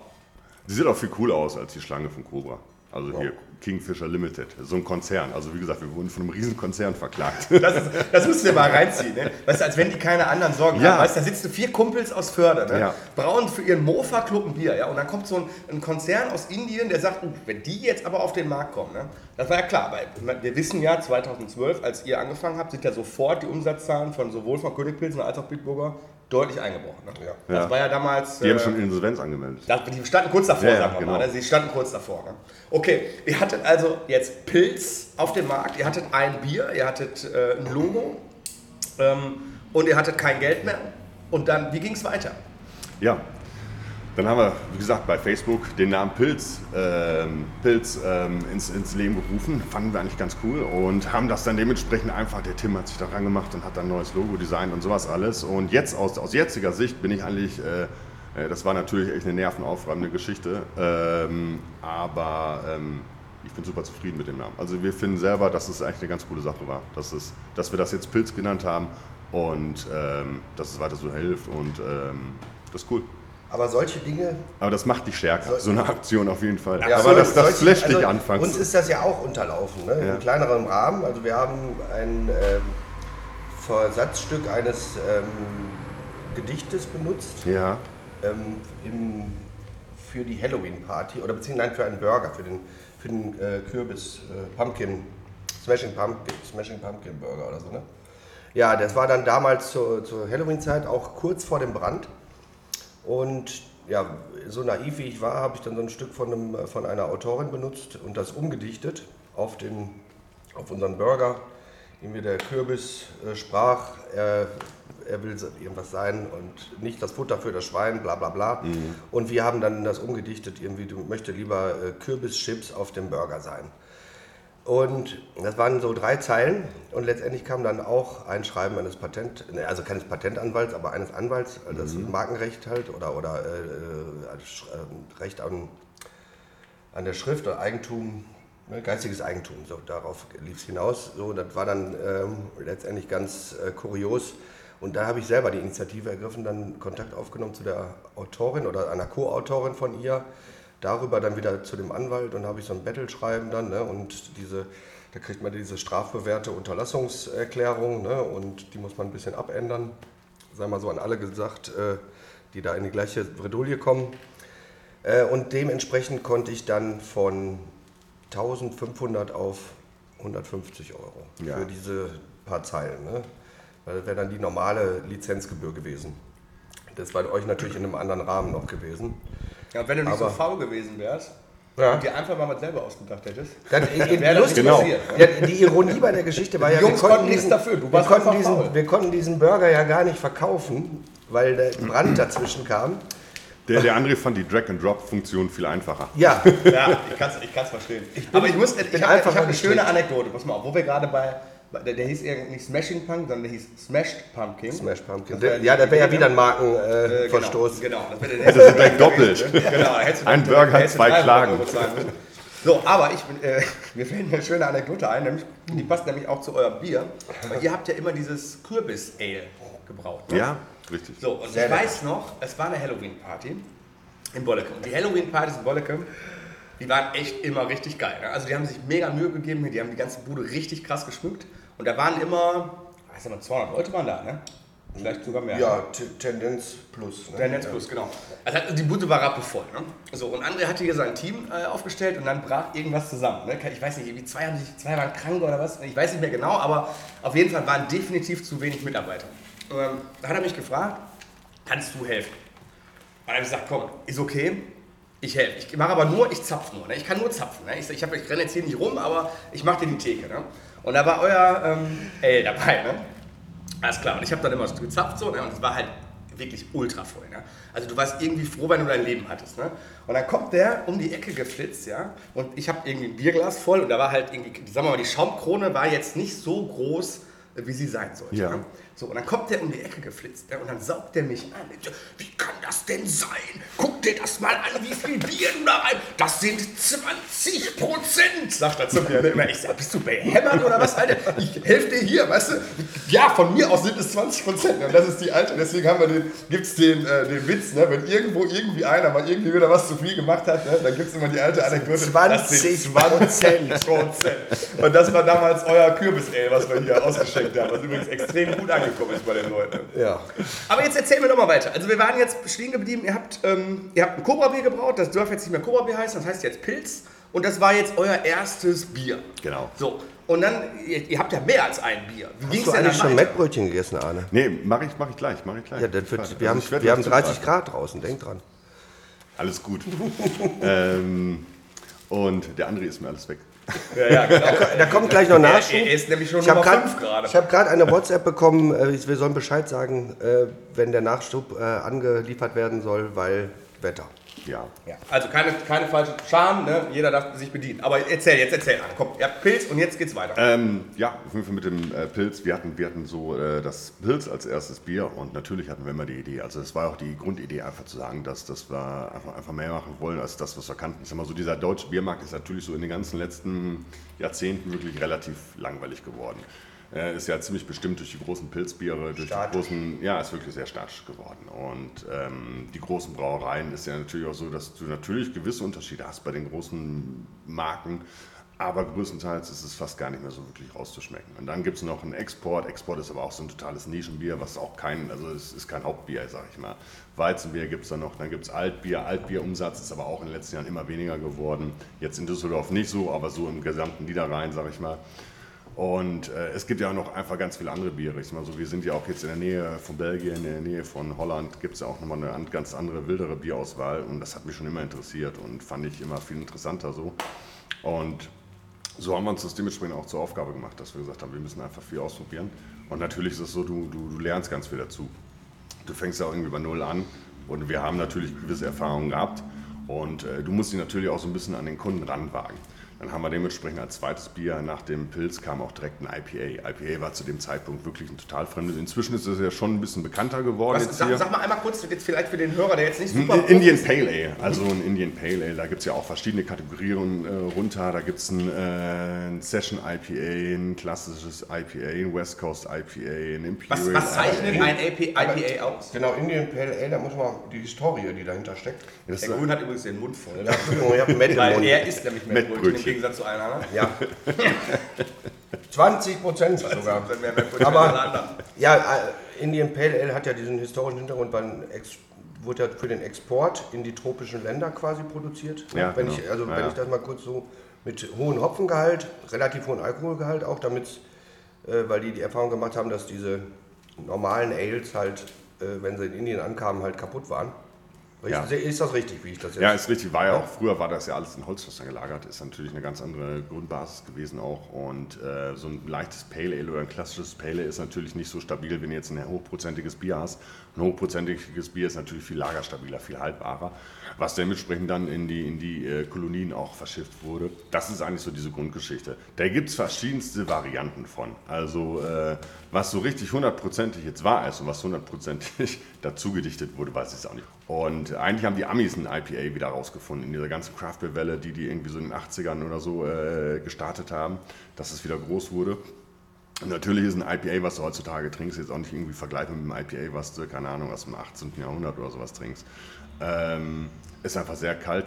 Die sieht auch viel cooler aus als die Schlange von Cobra. Also hier Kingfisher Limited, so ein Konzern. Also wie gesagt, wir wurden von einem riesen Konzern verklagt. Das, ist, das müssen wir mal reinziehen. Ne? Weißt du, als wenn die keine anderen Sorgen Ja. haben. Weißt da sitzen vier Kumpels aus Förder, ne? Ja. brauen für ihren Mofa-Club ein Bier. Ja? Und dann kommt so ein, ein Konzern aus Indien, der sagt, oh, wenn die jetzt aber auf den Markt kommen, ne? das war ja klar, weil wir wissen ja, 2012, als ihr angefangen habt, sind ja sofort die Umsatzzahlen von sowohl von Königpilsen als auch Bitburger deutlich eingebrochen. Ne? Ja. Das war ja damals... Die haben äh, schon Insolvenz angemeldet. das, die standen kurz davor, Ja, sagen wir mal. genau. Ne? Sie standen kurz davor. Ne? Okay, ihr hattet also jetzt Pilz auf dem Markt, ihr hattet ein Bier, ihr hattet äh, ein Logo ähm, und ihr hattet kein Geld mehr. Und dann, wie ging es weiter? Ja, dann haben wir, wie gesagt, bei Facebook den Namen Pilz, ähm, Pilz ähm, ins, ins Leben gerufen. Fanden wir eigentlich ganz cool und haben das dann dementsprechend einfach, der Tim hat sich daran gemacht und hat dann neues Logo designt und sowas alles. Und jetzt aus, aus jetziger Sicht bin ich eigentlich, äh, äh, das war natürlich echt eine nervenaufreibende Geschichte, ähm, aber ähm, ich bin super zufrieden mit dem Namen. Also wir finden selber, dass es eigentlich eine ganz coole Sache war, dass, es, dass wir das jetzt Pilz genannt haben und ähm, dass es weiter so hilft und ähm, das ist cool. Aber solche Dinge. Aber das macht dich stärker, so eine Aktion auf jeden Fall. Ja, aber so- das, das solche- flasht dich also anfangs. Uns ist das ja auch unterlaufen, ne? Ja. in kleinerem Rahmen. Also wir haben ein ähm, Versatzstück eines ähm, Gedichtes benutzt ja, ähm, im, für die Halloween-Party oder beziehungsweise nein, für einen Burger, für den, für den äh, Kürbis äh, Pumpkin, Smashing Pumpkin, Smashing Pumpkin Burger oder so. Ne? Ja, das war dann damals zur, zur Halloween-Zeit auch kurz vor dem Brand. Und ja, so naiv wie ich war, habe ich dann so ein Stück von, einem, von einer Autorin benutzt und das umgedichtet auf, den, auf unseren Burger. Irgendwie der Kürbis äh, sprach, er, er will irgendwas sein und nicht das Futter für das Schwein, bla bla bla. Und wir haben dann das umgedichtet, irgendwie, du möchtest lieber äh, Kürbischips auf dem Burger sein. Und das waren so drei Zeilen und letztendlich kam dann auch ein Schreiben eines Patent, ne, also keines Patentanwalts, aber eines Anwalts, also das Markenrecht halt oder, oder äh, äh, äh, Recht an, an der Schrift oder Eigentum, ne, geistiges Eigentum, so darauf lief es hinaus. So, das war dann ähm, letztendlich ganz äh, kurios. Und da habe ich selber die Initiative ergriffen, dann Kontakt aufgenommen zu der Autorin oder einer Co-Autorin von ihr, darüber dann wieder zu dem Anwalt und habe ich so ein Battle-Schreiben dann ne, und diese, da kriegt man diese strafbewährte Unterlassungserklärung ne, und die muss man ein bisschen abändern. Sei mal so an alle gesagt, äh, die da in die gleiche Bredouille kommen. Äh, und dementsprechend konnte ich dann von 1500 auf 150 Euro Ja. für diese paar Zeilen. Ne? Weil das wäre dann die normale Lizenzgebühr gewesen. Das war euch natürlich in einem anderen Rahmen noch gewesen. Ja, wenn du nicht Aber- so faul gewesen wärst Ja. und dir einfach mal was selber ausgedacht hättest, Dann, äh, wäre das lustig, Genau. passiert. ja, die Ironie bei der Geschichte war ja, Jungs konnten nichts dafür, du wir, konnten faul. diesen, wir konnten diesen Burger ja gar nicht verkaufen, weil der Brand dazwischen kam. Der, der André fand die Drag-and-Drop-Funktion viel einfacher. Ja, Ja, ich kann es ich kann's verstehen. Aber ich, muss, ich bin habe einfach ich hab eine schöne Anekdote. Pass mal auf, wo wir gerade bei. Der, der hieß irgendwie nicht Smashing Punk, sondern der hieß Smashed Pumpkin. Smash Pumpkin. Das Ja, da wäre ja wieder ein Äh, Markenverstoß. Genau, genau. Das wäre der Das ist gleich doppelt. Genau, Ein Burger, du zwei 300 Klagen. So, aber ich bin, äh, mir fällt eine schöne Anekdote ein, nämlich, die passt nämlich auch zu eurem Bier. Weil ihr habt ja immer dieses Kürbis-Ale gebraut. Ne? Ja, richtig. So, und Sehr ich lecker. weiß noch, es war eine Halloween-Party in Bolleke. Und die Halloween-Partys in Bolleke, die waren echt immer richtig geil. Ne? Also die haben sich mega Mühe gegeben, die haben die ganze Bude richtig krass geschmückt. Und da waren immer, weiß nicht, 200 Leute waren da, ne? Vielleicht sogar mehr. Ja, Tendenz plus. Ne? Der Netzplus, genau. Also die Bude war rappelvoll. Ne? So, und André hatte hier sein Team äh, aufgestellt und dann brach irgendwas zusammen. Ne? Ich weiß nicht, irgendwie zwei, haben sich, zwei waren krank oder was. Ich weiß nicht mehr genau, aber auf jeden Fall waren definitiv zu wenig Mitarbeiter. Ähm, da hat er mich gefragt, kannst du helfen? Und dann habe ich gesagt, komm, ist okay. Ich helfe. Ich mache aber nur, ich zapf nur. Ne? Ich kann nur zapfen. Ne? Ich, ich, hab- ich renne jetzt hier nicht rum, aber ich mache dir die Theke. Ne? Und da war euer ähm, L dabei. Ne? Alles klar, und ich habe dann immer so gezapft so, ne? und es war halt wirklich ultra voll. Ne? Also du warst irgendwie froh, wenn du dein Leben hattest. Ne? Und dann kommt der um die Ecke geflitzt, ja, und ich habe irgendwie ein Bierglas voll und da war halt irgendwie, sagen wir mal, die Schaumkrone war jetzt nicht so groß, wie sie sein sollte. Ja. Ne? So, und dann kommt der um die Ecke geflitzt ne? und dann saugt der mich an. Wie kann das denn sein? Guck dir das mal an, wie viel Bier du da rein. Das sind 20 Prozent, sagt er zu mir. Ne? Immer, Ich sag, bist du behämmert oder was, Alter? Ich helfe dir hier, weißt du? Ja, von mir aus sind es 20 Prozent. Und das ist die alte. Deswegen haben wir den, gibt's den, äh, den Witz, ne? wenn irgendwo irgendwie einer mal irgendwie wieder was zu viel gemacht hat, ne? dann gibt es immer die alte Anekdote. das sind 20 20 Prozent. Und das war damals euer Kürbis-Ale, was wir hier ausgeschenkt haben, was übrigens extrem gut angekommen ist bei den Leuten. Ja. Aber jetzt erzählen wir doch mal weiter. Also wir waren jetzt stehen geblieben, ihr habt, ähm, ihr habt ein Cobra-Bier gebraut, das darf jetzt nicht mehr Cobra-Bier heißen, das heißt jetzt Pilz. Und das war jetzt euer erstes Bier. Genau. So, und dann, ihr, ihr habt ja mehr als ein Bier. Wie Hast du denn eigentlich dann schon? Mettbrötchen gegessen, Arne? Nee, mache ich, mach ich gleich, mache ich gleich. Ja, das wird, Also wir haben, wir haben gleich 30 zugreifen. Grad draußen, denk dran. Alles gut. ähm, und der André ist mir alles weg. Ja, ja, genau. Da kommt gleich noch Er, Nachschub. er ist nämlich schon Ich habe Nummer gerade 5 gerade. hab grad eine WhatsApp bekommen, äh, wir sollen Bescheid sagen, äh, wenn der Nachschub äh, angeliefert werden soll, weil Wetter. Ja. Ja, also keine, keine falsche Scham, ne? jeder darf sich bedienen. Aber erzähl, jetzt erzähl an. Komm, ihr habt Pilz und jetzt geht's weiter. Ähm, ja, auf jeden Fall mit dem äh, Pilz. Wir hatten, wir hatten so äh, das Pilz als erstes Bier und natürlich hatten wir immer die Idee. Also es war auch die Grundidee, einfach zu sagen, dass, dass wir einfach, einfach mehr machen wollen als das, was wir kannten. Ich sag mal so, dieser deutsche Biermarkt ist natürlich so in den ganzen letzten Jahrzehnten wirklich relativ langweilig geworden. Äh, ist ja ziemlich bestimmt durch die großen Pilzbiere, durch Statisch. die großen, ja, ist wirklich sehr statisch geworden. Und ähm, die großen Brauereien ist ja natürlich auch so, dass du natürlich gewisse Unterschiede hast bei den großen Marken. Aber größtenteils ist es fast gar nicht mehr so wirklich rauszuschmecken. Und dann gibt es noch einen Export. Export ist aber auch so ein totales Nischenbier, was auch kein, also es ist kein Hauptbier, sag ich mal. Weizenbier gibt es dann noch, dann gibt es Altbier. Altbierumsatz ist aber auch in den letzten Jahren immer weniger geworden. Jetzt in Düsseldorf nicht so, aber so im gesamten Niederrhein, sag ich mal. Und äh, es gibt ja auch noch einfach ganz viele andere Biere. Ich mal so, wir sind ja auch jetzt in der Nähe von Belgien, in der Nähe von Holland, gibt es ja auch nochmal eine an- ganz andere, wildere Bierauswahl. Und das hat mich schon immer interessiert und fand ich immer viel interessanter so. Und so haben wir uns das dementsprechend auch zur Aufgabe gemacht, dass wir gesagt haben, wir müssen einfach viel ausprobieren. Und natürlich ist es so, du, du, du lernst ganz viel dazu. Du fängst ja auch irgendwie bei Null an und wir haben natürlich gewisse Erfahrungen gehabt und äh, du musst dich natürlich auch so ein bisschen an den Kunden ranwagen. Dann haben wir dementsprechend als zweites Bier nach dem Pilz kam auch direkt ein IPA. IPA war zu dem Zeitpunkt wirklich ein total fremdes. Inzwischen ist es ja schon ein bisschen bekannter geworden. Was, jetzt sag, hier. sag mal einmal kurz, jetzt vielleicht für den Hörer, der jetzt nicht Ein super. Indian Pale Ale, also ein Indian Pale Ale, da gibt es ja auch verschiedene Kategorien äh, runter. Da gibt es ein, äh, ein Session IPA, ein klassisches IPA, ein West Coast IPA, ein Imperial Was, was zeichnet IPA. ein AP, IPA aus? Genau, Indian Pale Ale, da muss man die Historie, die dahinter steckt. Das Der Grün hat übrigens den Mund voll. Ja, Entschuldigung, ich habe Mund. er ist nämlich Mettbrötchen. Gegensatz zu allen anderen. Ja. 20 Prozent sogar. Wenn mehr Aber-. Ja, Indian Pale Ale hat ja diesen historischen Hintergrund, weil Ex wurde ja für den Export in die tropischen Länder quasi produziert. Ja, wenn genau. ich, also Ja, wenn ja. ich das mal kurz so mit hohem Hopfengehalt, relativ hohem Alkoholgehalt auch, damit, äh, weil die die Erfahrung gemacht haben, dass diese normalen Ales halt, äh, wenn sie in Indien ankamen, halt kaputt waren. Richtig, Ist das richtig, wie ich das jetzt? ja, ist richtig. War ja auch, früher war das ja alles in Holzfässern gelagert. Ist natürlich eine ganz andere Grundbasis gewesen auch. Und äh, so ein leichtes Pale Ale oder ein klassisches Pale Ale ist natürlich nicht so stabil, wenn du jetzt ein hochprozentiges Bier hast. Ein hochprozentiges Bier ist natürlich viel lagerstabiler, viel haltbarer, was dementsprechend dann in die, in die äh, Kolonien auch verschifft wurde. Das ist eigentlich so diese Grundgeschichte. Da gibt es verschiedenste Varianten von. Also äh, was so richtig hundertprozentig jetzt wahr ist und was hundertprozentig dazugedichtet wurde, weiß ich es auch nicht. Und eigentlich haben die Amis ein IPA wieder rausgefunden in dieser ganzen Craft Beer Welle, die die irgendwie so in den 80ern oder so äh, gestartet haben, dass es wieder groß wurde. Natürlich ist ein IPA, was du heutzutage trinkst, jetzt auch nicht irgendwie vergleichbar mit einem IPA, was du, keine Ahnung, aus dem 18. Jahrhundert oder sowas trinkst. Ähm, ist einfach sehr kalt,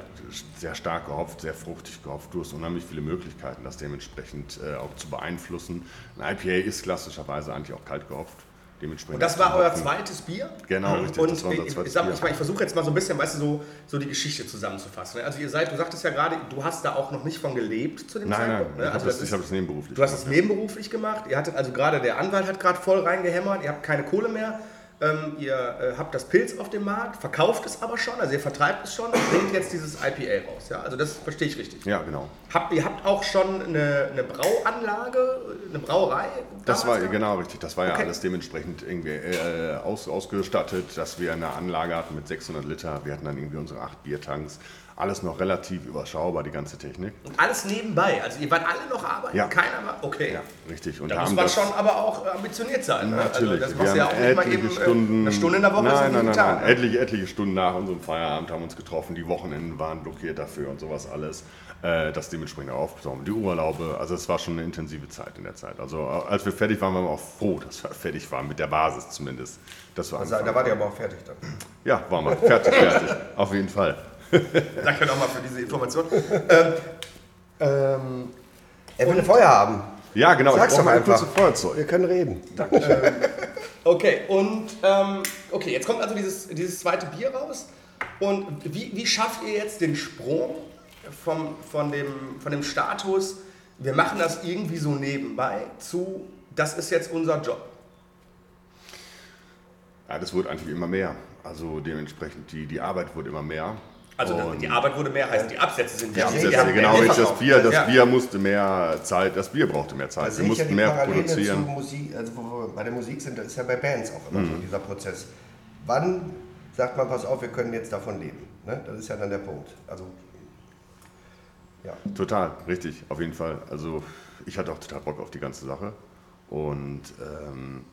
sehr stark gehopft, sehr fruchtig gehopft. Du hast unheimlich viele Möglichkeiten, das dementsprechend äh, auch zu beeinflussen. Ein IPA ist klassischerweise eigentlich auch kalt gehopft. Dementsprechend Und das war euer zweites Bier? Genau, richtig. Und das war unser ich, zweites ich, sag, ich, mein, ich versuche jetzt mal so ein bisschen, weißt du, so, so die Geschichte zusammenzufassen. ne? Also ihr seid, du sagtest ja gerade, du hast da auch noch nicht von gelebt zu dem Nein, nein, Zeitpunkt. ich ne? habe Also das, ich ist, hab das nebenberuflich du hast es nebenberuflich gemacht. Ihr hattet also gerade, der Anwalt hat gerade voll reingehämmert, ihr habt keine Kohle mehr. Ähm, ihr äh, habt das Pilz auf dem Markt, verkauft es aber schon, also ihr vertreibt es schon und bringt jetzt dieses IPA raus. Ja? Also das verstehe ich richtig. Ja, genau. Habt, ihr habt auch schon eine, eine Brauanlage, eine Brauerei? Das war gehabt? genau richtig. Das war ja Okay. alles dementsprechend irgendwie äh, aus, ausgestattet, dass wir eine Anlage hatten mit 600 Liter. Wir hatten dann irgendwie unsere acht Biertanks. Alles noch relativ überschaubar, die ganze Technik. Und alles nebenbei. Also ihr wart alle noch arbeiten, Ja. keiner war. Okay. Ja, richtig. Und Da muss man schon aber auch ambitioniert sein. ne? Natürlich. Also das machst du ja auch nicht mal etliche eben äh, Stunden. eine Stunde in der Woche. Nein, ist nein, nein, Tag, nein. ne? Etliche, etliche Stunden nach unserem Feierabend haben uns getroffen. Die Wochenenden waren blockiert dafür und sowas alles. Äh, das dementsprechend auch aufgesorgt. Die Urlaube. Also es war schon eine intensive Zeit in der Zeit. Also äh, als wir fertig waren, waren wir auch froh, dass wir fertig waren. Mit der Basis zumindest. Das war Also, da war der aber auch fertig dann. Ja, waren wir. Fertig, fertig. Auf jeden Fall. Danke nochmal für diese Information. ähm, Ähm, er will ein Feuer haben. Ja, genau. Sag's ich doch einfach. Feuerzeug. Wir können reden. okay, und ähm, okay, jetzt kommt also dieses, dieses zweite Bier raus. Und wie, wie schafft ihr jetzt den Sprung vom, von, dem, von dem Status, wir machen das irgendwie so nebenbei, zu, das ist jetzt unser Job? Ja, das wurde eigentlich immer mehr. Also dementsprechend, die, die Arbeit wurde immer mehr. Also Und- die Arbeit wurde mehr, heißt die Absätze sind Ja, mehr. die Das, Wir haben genau, mehr richtig, das. Bier, das Ja. Bier musste mehr Zeit, das Bier brauchte mehr Zeit. Wir ich ja mussten die mehr Parallele produzieren. Musik, also wo wir bei der Musik sind, das ist ja bei Bands auch immer Mhm. so dieser Prozess. Wann sagt man, pass auf, wir können jetzt davon leben? Ne? Das ist ja dann der Punkt. Also, ja. Total, richtig, auf jeden Fall. Also ich hatte auch total Bock auf die ganze Sache. Und ähm,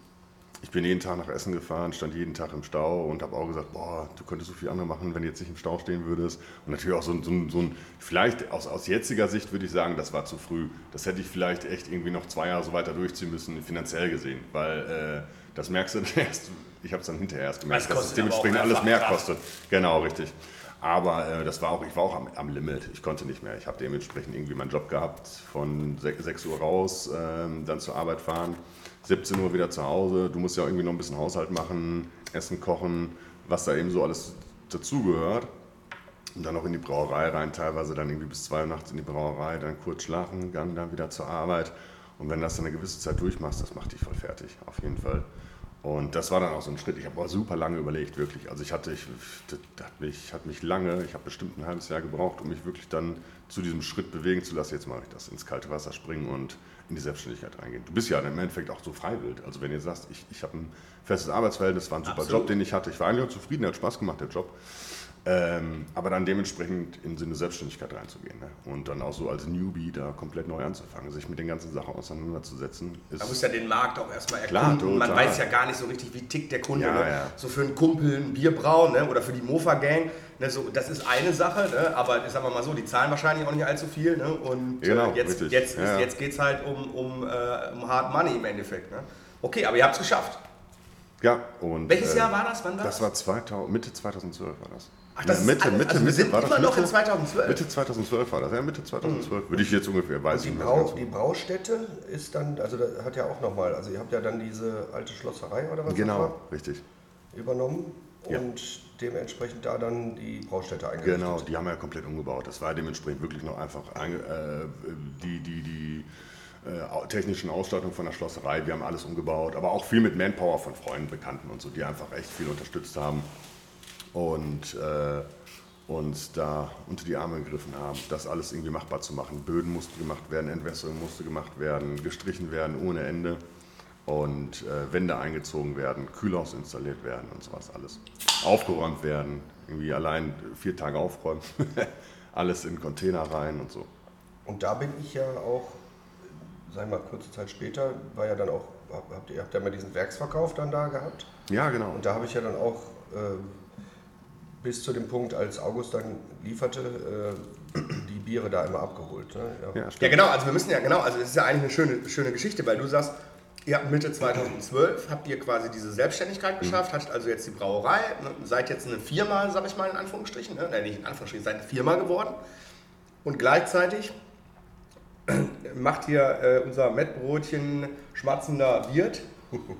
ich bin jeden Tag nach Essen gefahren, stand jeden Tag im Stau und habe auch gesagt, boah, du könntest so viel andere machen, wenn du jetzt nicht im Stau stehen würdest. Und natürlich auch so, ein- so, so ein, vielleicht aus, aus jetziger Sicht würde ich sagen, das war zu früh. Das hätte ich vielleicht echt irgendwie noch zwei Jahre so weiter durchziehen müssen, finanziell gesehen. Weil äh, das merkst du dann erst, ich habe es dann hinterher erst gemerkt, Das dass es dementsprechend alles mehrfach mehr kostet. Genau, richtig. Aber äh, das war auch, ich war auch am, am Limit. Ich konnte nicht mehr. Ich habe dementsprechend irgendwie meinen Job gehabt, von 6, 6 Uhr raus, ähm, dann zur Arbeit fahren, 17 Uhr wieder zu Hause. Du musst ja irgendwie noch ein bisschen Haushalt machen, Essen kochen, was da eben so alles dazugehört. Und dann noch in die Brauerei rein, teilweise dann irgendwie bis 2 Uhr nachts in die Brauerei, dann kurz schlafen, dann, dann wieder zur Arbeit. Und wenn das dann eine gewisse Zeit durchmachst, das macht dich voll fertig, auf jeden Fall. Und das war dann auch so ein Schritt. Ich habe super lange überlegt, wirklich. Also ich hatte, ich, das hat mich, mich lange, ich habe bestimmt ein halbes Jahr gebraucht, um mich wirklich dann zu diesem Schritt bewegen zu lassen. Jetzt mache ich das, ins kalte Wasser springen und in die Selbstständigkeit reingehen. Du bist ja im Endeffekt auch so freiwillig. Also wenn ihr sagst, ich, ich habe ein festes Arbeitsverhältnis, war ein super Absolut. Job, den ich hatte. Ich war eigentlich auch zufrieden, der hat Spaß gemacht, der Job. Ähm, aber dann dementsprechend im Sinne Selbstständigkeit reinzugehen. Ne? Und dann auch so als Newbie da komplett neu anzufangen, sich mit den ganzen Sachen auseinanderzusetzen. Ist Man muss ja den Markt auch erstmal Klar, erkunden. Man total. weiß ja gar nicht so richtig, wie tickt der Kunde. Ja, ne? ja. So für einen Kumpel ein Bier brauen ne? oder für die Mofa-Gang. Ne? So, das ist eine Sache, ne? aber sagen wir mal so, die zahlen wahrscheinlich auch nicht allzu viel. Ne? Und Genau, äh, jetzt, richtig. jetzt, Ja, jetzt geht es halt um, um, äh, um Hard Money im Endeffekt. Okay, aber ihr habt es geschafft. Ja, und. Welches äh, Jahr war das? Wann war Das war 2000, Mitte 2012 war das. Ach, das ist Mitte, alles- Mitte, also wir Mitte, sind war das noch Mitte, in 2012. Mitte 2012 war das, ja, Mitte 2012. Würde ich jetzt ungefähr, weiß Die, ich nicht. Brau, die Braustätte ist dann, also da hat ja auch nochmal, also ihr habt ja dann diese alte Schlosserei oder was Genau, war, richtig. übernommen Ja. und dementsprechend da dann die Braustätte eingerichtet. Genau, die haben wir ja komplett umgebaut. Das war dementsprechend wirklich noch einfach einge- äh, die, die, die äh, technischen Ausstattung von der Schlosserei. Wir haben alles umgebaut, aber auch viel mit Manpower von Freunden, Bekannten und so, die einfach echt viel unterstützt haben und äh, uns da unter die Arme gegriffen haben, das alles irgendwie machbar zu machen. Böden mussten gemacht werden, Entwässerung musste gemacht werden, gestrichen werden ohne Ende. und äh, Wände eingezogen werden, Kühlhaus installiert werden und sowas alles. Aufgeräumt werden, irgendwie allein vier Tage aufräumen, alles in Container rein und so. Und da bin ich ja auch, sag ich mal, kurze Zeit später, war ja dann auch, habt ihr habt ja mal diesen Werksverkauf dann da gehabt. Ja, genau. Und da habe ich ja dann auch äh, bis zu dem Punkt, als August dann lieferte, äh, die Biere da immer abgeholt. Ne? Ja. Ja. Ja, genau, also wir müssen ja, genau, also das ist ja eigentlich eine schöne, schöne Geschichte, weil du sagst, ihr habt Mitte 2012, habt ihr quasi diese Selbstständigkeit geschafft, hattet also jetzt die Brauerei, ne, seid jetzt eine Firma, sag ich mal in Anführungsstrichen, ne? Nein, nicht in Anführungsstrichen, seid eine Firma geworden und gleichzeitig macht hier äh, unser Mettbrötchen schmatzender Wirt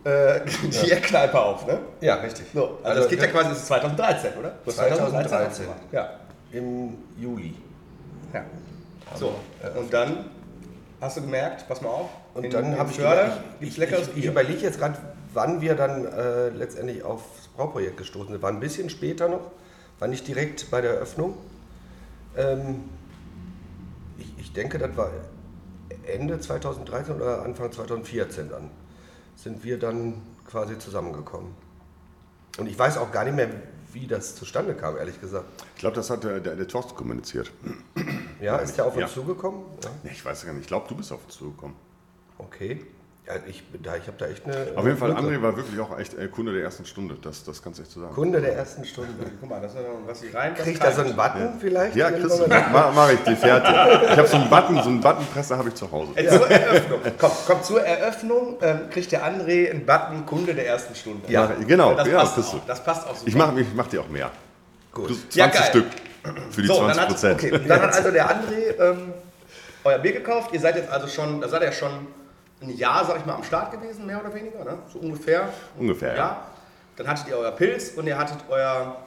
äh, die Eckkneipe auf, ne? ja, richtig. So, also, Also das geht ja quasi, das ist 2013, oder? Du hast 2013. aufgemacht. Ja. Im Juli. ja. So, und dann hast du gemerkt, pass mal auf, Und in- dann habe ich ich, leckeres ich, ich überlege jetzt gerade, wann wir dann äh, letztendlich aufs Brauprojekt gestoßen sind. War ein bisschen später noch, war nicht direkt bei der Eröffnung. Ähm, ich, ich denke, das war Ende 2013 oder Anfang 2014 dann, sind wir dann quasi zusammengekommen. Und ich weiß auch gar nicht mehr, wie das zustande kam, ehrlich gesagt. Ich glaube, das hat der, der, der Thorsten kommuniziert. Ja, ist der auf uns Ja. zugekommen? Ja. Ich weiß gar nicht, ich glaube, du bist auf uns zugekommen. Okay. Ja, ich da, ich habe da echt eine. Auf jeden Fall. André war wirklich auch echt äh, Kunde der ersten Stunde, das, das kannst du echt so sagen. Kunde der ersten Stunde. Guck mal, das ist ja noch was ich rein. Kriegt er so einen Button vielleicht? Ja, kriegst du, mal? mach, mach ich die fertig. Ich habe so einen Button, so einen Buttonpresser habe ich zu Hause. Äh, Zur Eröffnung. Komm, komm, zur Eröffnung ähm, kriegt der André einen Button Kunde der ersten Stunde. Ja. Ich- genau, das ja, passt das auch. bist du. Das passt auch super. Ich mache ich mach dir auch mehr. Gut. Du, 20 Ja. Stück für die so, 20 dann hat, Prozent. okay, dann hat also der André ähm, euer Bier gekauft. Ihr seid jetzt also schon, da seid ihr schon ein Jahr, sag ich mal, am Start gewesen, mehr oder weniger, ne? So ungefähr. Ungefähr, ja. Dann hattet ihr euer Pilz und ihr hattet euer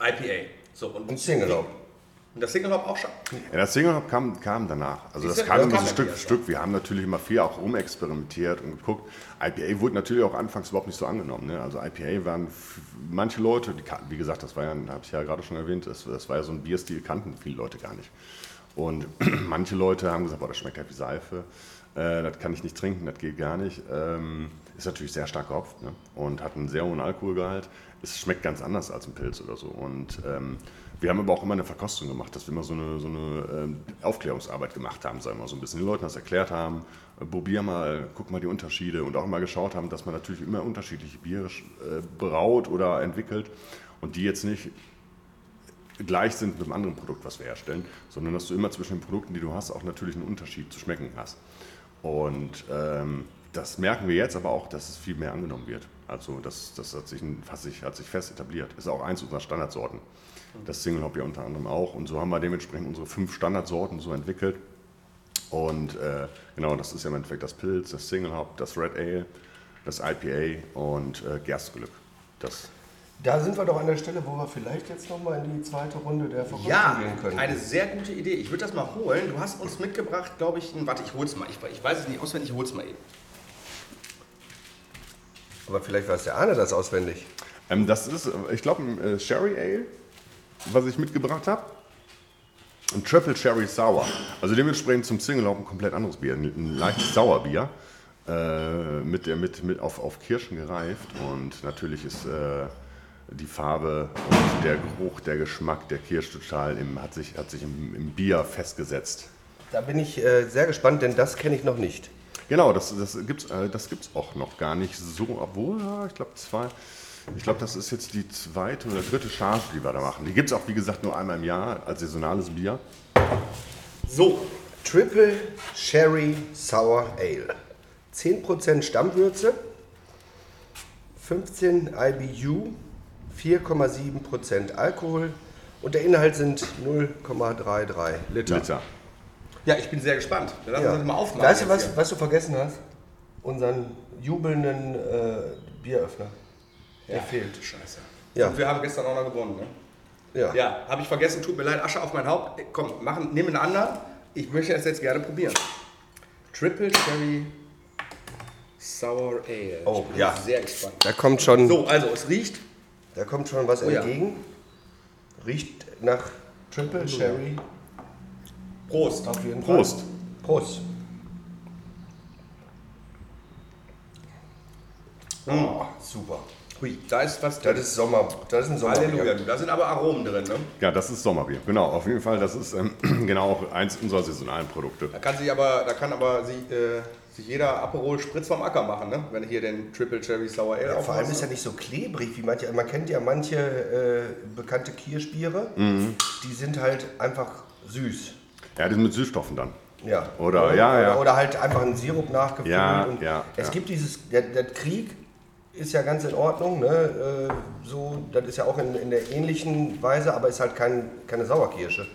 IPA. So, und, Und Single Hop. Und das Single Hop auch schon. Ja, das Single Hop kam, kam danach. Also das Siehste, kam das immer so Stück für Stück. Wir haben natürlich immer viel auch rumexperimentiert und geguckt. IPA wurde natürlich auch anfangs überhaupt nicht so angenommen. Ne? Also IPA waren manche Leute, die wie gesagt, das war ja, habe ich ja gerade schon erwähnt, das, das war ja so ein Bierstil, kannten viele Leute gar nicht. Und manche Leute haben gesagt, boah, das schmeckt halt wie Seife. Äh, das kann ich nicht trinken, das geht gar nicht. Ähm, ist natürlich sehr stark gehopft ne? und hat einen sehr hohen Alkoholgehalt. Es schmeckt ganz anders als ein Pilz oder so. Und ähm, wir haben aber auch immer eine Verkostung gemacht, dass wir immer so eine, so eine ähm, Aufklärungsarbeit gemacht haben, sagen wir mal so ein bisschen. Den Leuten das erklärt haben, äh, probier mal, guck mal die Unterschiede und auch immer geschaut haben, dass man natürlich immer unterschiedliche Biere äh, braut oder entwickelt und die jetzt nicht gleich sind mit einem anderen Produkt, was wir herstellen, sondern dass du immer zwischen den Produkten, die du hast, auch natürlich einen Unterschied zu schmecken hast. Und ähm, das merken wir jetzt aber auch, dass es viel mehr angenommen wird. Also das, das hat, sich, sich, hat sich fest etabliert. Ist auch eins unserer Standardsorten. Das Single Hop ja unter anderem auch. Und so haben wir dementsprechend unsere fünf Standardsorten so entwickelt. Und äh, genau, das ist ja im Endeffekt das Pilz, das Single Hop, das Red Ale, das IPA und äh, Gerstglück. Das Da sind wir doch an der Stelle, wo wir vielleicht jetzt nochmal in die zweite Runde der Verkostung Ja, gehen können. eine sehr gute Idee. Ich würde das mal holen. Du hast uns mitgebracht, glaube ich, ein, warte, ich hol's mal. Ich, ich weiß es nicht auswendig, ich hol's mal eben. Aber vielleicht weiß der Arne das auswendig. Ähm, das ist, äh, ich glaube, ein äh, Sherry Ale, was ich mitgebracht habe. Ein Triple Sherry Sour. Also dementsprechend zum Single auch ein komplett anderes Bier. Ein, ein leichtes Sauerbier. Äh, mit, der, mit, mit auf, auf Kirschen gereift. Und natürlich ist äh, die Farbe und der Geruch, der Geschmack der Kirsche total im, hat sich, hat sich im, im Bier festgesetzt. Da bin ich äh, sehr gespannt, denn das kenne ich noch nicht. Genau, das, das gibt es äh, das gibt's auch noch gar nicht so, obwohl, ja, ich glaube, zwei. Ich glaube, das ist jetzt die zweite oder dritte Charge, die wir da machen. Die gibt es auch, wie gesagt, nur einmal im Jahr als saisonales Bier. So, Triple Sherry Sour Ale. 10% Stammwürze, 15 IBU, 4,7% Alkohol und der Inhalt sind 0,33 Liter. Liter. ja, ich bin sehr gespannt. Lassen Ja. wir das mal aufmachen. Weißt du, was, was du vergessen hast? Unseren jubelnden äh, Bieröffner. Der Ja, fehlt. Scheiße. Ja. Und wir haben gestern auch noch gewonnen, ne? Ja. Ja, habe ich vergessen, tut mir leid, Asche auf mein Haupt. Komm, machen, nehmen einen anderen. Ich möchte das jetzt gerne probieren. Triple Cherry Sour Ale. Oh, ich bin ja. sehr gespannt. Da kommt schon, So, also es riecht. Da kommt schon was Oh ja. entgegen. Riecht nach Triple Sherry. Prost. Auf jeden Prost. Fall. Prost. Oh, super. Hui, da ist was Das ist Sommer, das ist ein Halleluja, Sommerbier. du, da sind aber Aromen drin, ne? Ja, das ist Sommerbier. Genau, auf jeden Fall. Das ist ähm, genau auch eins unserer saisonalen Produkte. Da kann sich aber, da kann aber sich, äh, sich jeder Aperol Spritz vom Acker machen, ne? Wenn hier den Triple Cherry Sour Ale Ja, vor allem aufmachst. ist er nicht so klebrig wie manche. Man kennt ja manche äh, bekannte Kirschbiere, die sind halt einfach süß. Ja, die sind mit Süßstoffen dann. Ja. Oder- ja, ja. Oder halt einfach einen Sirup nachgefüllt. Ja, und ja, Es ja. gibt dieses, der, der Krieg ist ja ganz in Ordnung, ne? Äh, so, das ist ja auch in, in der ähnlichen Weise, aber ist halt kein, keine Sauerkirsche.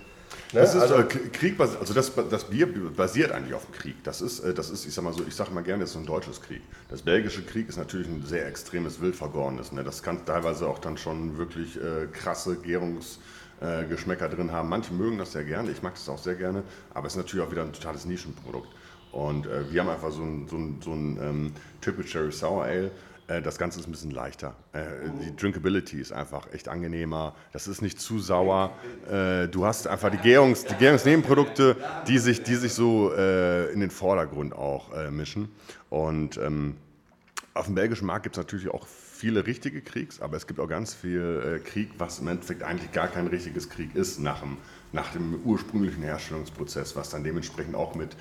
Ne? Das ist also, Krieg, also das, das Bier basiert eigentlich auf dem Krieg. Das ist, äh, das ist, ich sag mal so, ich sage mal gerne, das ist ein deutsches Krieg. Das belgische Krieg ist natürlich ein sehr extremes Wildvergorenes. Ne? Das kann teilweise auch dann schon wirklich äh, krasse Gärungsgeschmäcker äh, Geschmäcker drin haben. Manche mögen das sehr gerne, ich mag das auch sehr gerne, aber es ist natürlich auch wieder ein totales Nischenprodukt. Und äh, wir haben einfach so ein, so ein, so ein ähm, Triple Cherry Sour Ale. Äh, Das Ganze ist ein bisschen leichter. Äh, Die Drinkability ist einfach echt angenehmer. Das ist nicht zu sauer. Äh, Du hast einfach die, Gärungs-, die Gärungsnebenprodukte, die sich, die sich so in den Vordergrund auch mischen. Und ähm, auf dem belgischen Markt gibt es natürlich auch viele richtige Kriegs, aber es gibt auch ganz viel Krieg, was im Endeffekt eigentlich gar kein richtiges Krieg ist nach dem, nach dem ursprünglichen Herstellungsprozess, was dann dementsprechend auch mit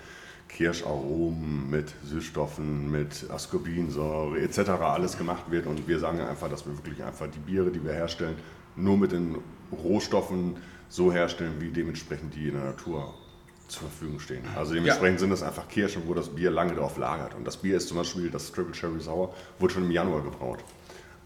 Kirscharomen, mit Süßstoffen, mit Ascorbinsäure etc. alles gemacht wird. Und wir sagen einfach, dass wir wirklich einfach die Biere, die wir herstellen, nur mit den Rohstoffen so herstellen, wie dementsprechend die in der Natur zur Verfügung stehen. Also dementsprechend sind das einfach Kirschen, wo das Bier lange drauf lagert. Und das Bier ist zum Beispiel, das Triple Cherry Sour, wurde schon im Januar gebraut.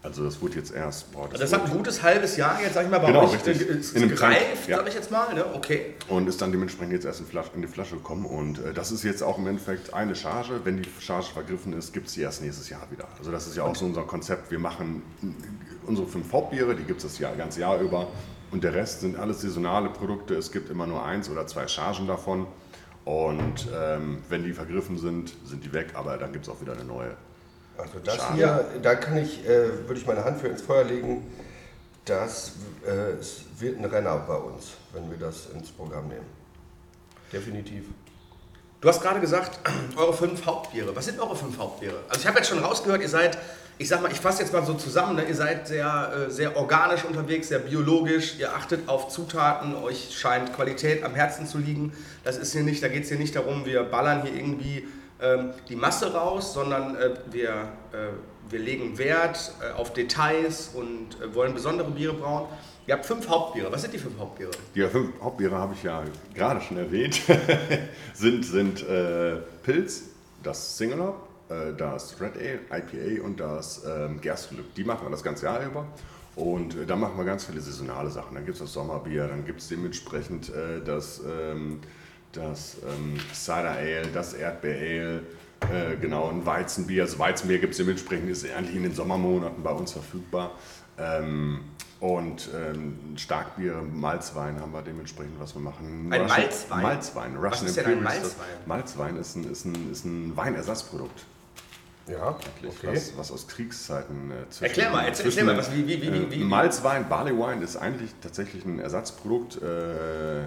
Also das wurde jetzt erst... Boah, Das hat ein gutes halbes Jahr jetzt, sag ich mal, bei Genau, euch richtig. äh, ist In gereift, ja. sag ich jetzt mal, ne? Okay. und ist dann dementsprechend jetzt erst in, Flasche, in die Flasche gekommen. Und äh, das ist jetzt auch im Endeffekt eine Charge. Wenn die Charge vergriffen ist, gibt es die erst nächstes Jahr wieder. Also das ist ja auch so unser Konzept. Wir machen äh, unsere fünf Hauptbiere, die gibt es das Jahr, ganze Jahr über. Und der Rest sind alles saisonale Produkte. Es gibt immer nur eins oder zwei Chargen davon. Und ähm, wenn die vergriffen sind, sind die weg. Aber dann gibt es auch wieder eine neue. Also das Schade. hier, da kann ich, äh, würde ich meine Hand für ins Feuer legen. Das äh, wird ein Renner bei uns, wenn wir das ins Programm nehmen. Definitiv. Du hast gerade gesagt, eure fünf Hauptbiere. Was sind eure fünf Hauptbiere? Also ich habe jetzt schon rausgehört, ihr seid, ich sag mal, ich fasse jetzt mal so zusammen, ne? ihr seid sehr, äh, sehr organisch unterwegs, sehr biologisch, ihr achtet auf Zutaten, euch scheint Qualität am Herzen zu liegen. Das ist hier nicht, da geht es hier nicht darum, wir ballern hier irgendwie die Masse raus, sondern äh, wir, äh, wir legen Wert äh, auf Details und wollen besondere Biere brauen. Ihr habt fünf Hauptbiere. Was sind die fünf Hauptbiere? Die fünf Hauptbiere habe ich ja gerade schon erwähnt. sind sind äh, Pilz, das Hop, äh, das Red Ale, IPA und das ähm, Gerstenglück. Die machen wir das ganze Jahr über. Und äh, da machen wir ganz viele saisonale Sachen. Dann gibt es das Sommerbier, dann gibt es dementsprechend das, ähm, das ähm, Cider Ale, das Erdbeer Ale, äh, genau, ein Weizenbier. Das Weizenbier gibt es dementsprechend, ist eigentlich in den Sommermonaten bei uns verfügbar. Ähm, und ähm, Starkbier, Malzwein haben wir dementsprechend, was wir machen. Ein Russian- Malzwein? Malzwein. Was Russian ist denn ein Malzwein? das- Malzwein ist ein, ist ein, ist ein Weinersatzprodukt. Ja, okay. Was, was aus Kriegszeiten äh, zwischen, Erklär mal, erzähl- zwischen, erklär mal, was- wie- wie- wie- äh, wie- wie- Malzwein, Barley Wine ist eigentlich tatsächlich ein Ersatzprodukt. Äh,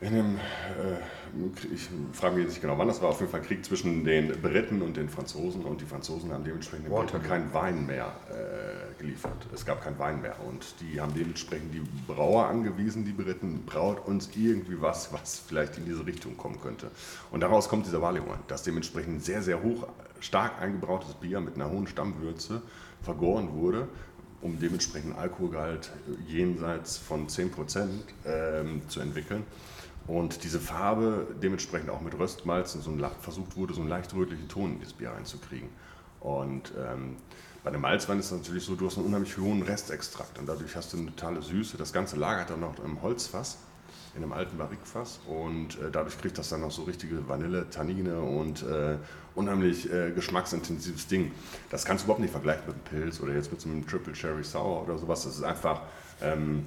in dem, äh, ich frage mich jetzt nicht genau, wann das war, auf jeden Fall Krieg zwischen den Briten und den Franzosen und die Franzosen haben dementsprechend den Briten keinen Wein mehr äh, geliefert. Es gab keinen Wein mehr und die haben dementsprechend die Brauer angewiesen, die Briten, braut uns irgendwie was, was vielleicht in diese Richtung kommen könnte. Und daraus kommt dieser Barley Wine, das dementsprechend sehr, sehr hoch, stark eingebrautes Bier mit einer hohen Stammwürze vergoren wurde, um dementsprechend Alkoholgehalt jenseits von 10% ähm, zu entwickeln. Und diese Farbe dementsprechend auch mit Röstmalzen so ein, versucht wurde, so einen leicht rötlichen Ton in das Bier reinzukriegen. Und ähm, bei dem Malzwein ist es natürlich so, du hast einen unheimlich hohen Restextrakt und dadurch hast du eine totale Süße. Das Ganze lagert dann noch im Holzfass, in einem alten Barrikfass und äh, dadurch kriegt das dann noch so richtige Vanille, Tannine und äh, unheimlich äh, geschmacksintensives Ding. Das kannst du überhaupt nicht vergleichen mit einem Pilz oder jetzt mit so einem Triple Cherry Sour oder sowas. Das ist einfach... Ähm,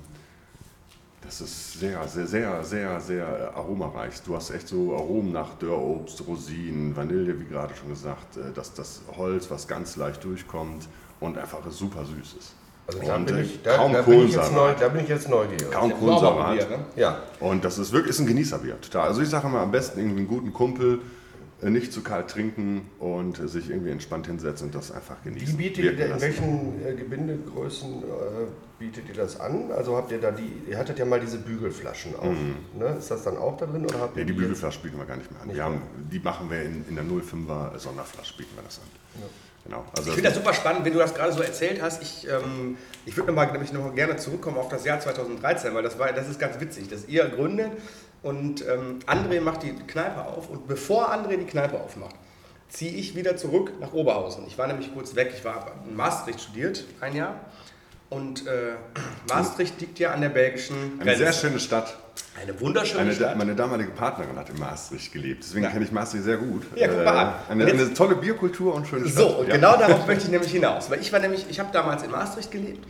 das ist sehr, sehr, sehr, sehr, sehr aromareich. Du hast echt so Aromen nach Dörrobst, Rosinen, Vanille, wie gerade schon gesagt, äh, dass das Holz, was ganz leicht durchkommt und einfach super süß ist. Also da und bin äh, ich, da, kaum da bin ich jetzt neu, da bin ich jetzt neugierig. Kaum Kohlensäure. ne? Ja, Und das ist wirklich ist ein Genießerbier, total. Also ich sage mal, am besten irgendwie einen guten Kumpel nicht zu kalt trinken und äh, sich irgendwie entspannt hinsetzen und das einfach genießen. Wie bietet ihr, in welchen äh, Gebindegrößen äh, bietet ihr das an? Also habt ihr da die, ihr hattet ja mal diese Bügelflaschen auch. Ne? Ist das dann auch da drin? Oder habt Nee, ihr die jetzt- Bügelflasche bieten wir gar nicht mehr an. Nicht haben, die machen wir in, in der 05er Sonderflasche, bieten wir das an. Genau. Also Ich finde das super spannend, wenn du das gerade so erzählt hast. Ich, ähm, ich würde nämlich noch gerne zurückkommen auf das Jahr 2013, weil das, war, das ist ganz witzig, dass ihr gründet und ähm, André macht die Kneipe auf und bevor André die Kneipe aufmacht, ziehe ich wieder zurück nach Oberhausen. Ich war nämlich kurz weg, ich war in Maastricht studiert, ein Jahr. Und äh, Maastricht liegt ja an der belgischen eine Grenze. sehr schöne Stadt. Eine wunderschöne Eine, Stadt. meine damalige Partnerin hat in Maastricht gelebt, deswegen Ja. kenne ich Maastricht sehr gut. Ja, guck mal an. Äh, Eine, jetzt- eine tolle Bierkultur und schöne Stadt. So, und Ja. genau darauf möchte ich nämlich hinaus. Weil ich war nämlich, ich habe damals in Maastricht gelebt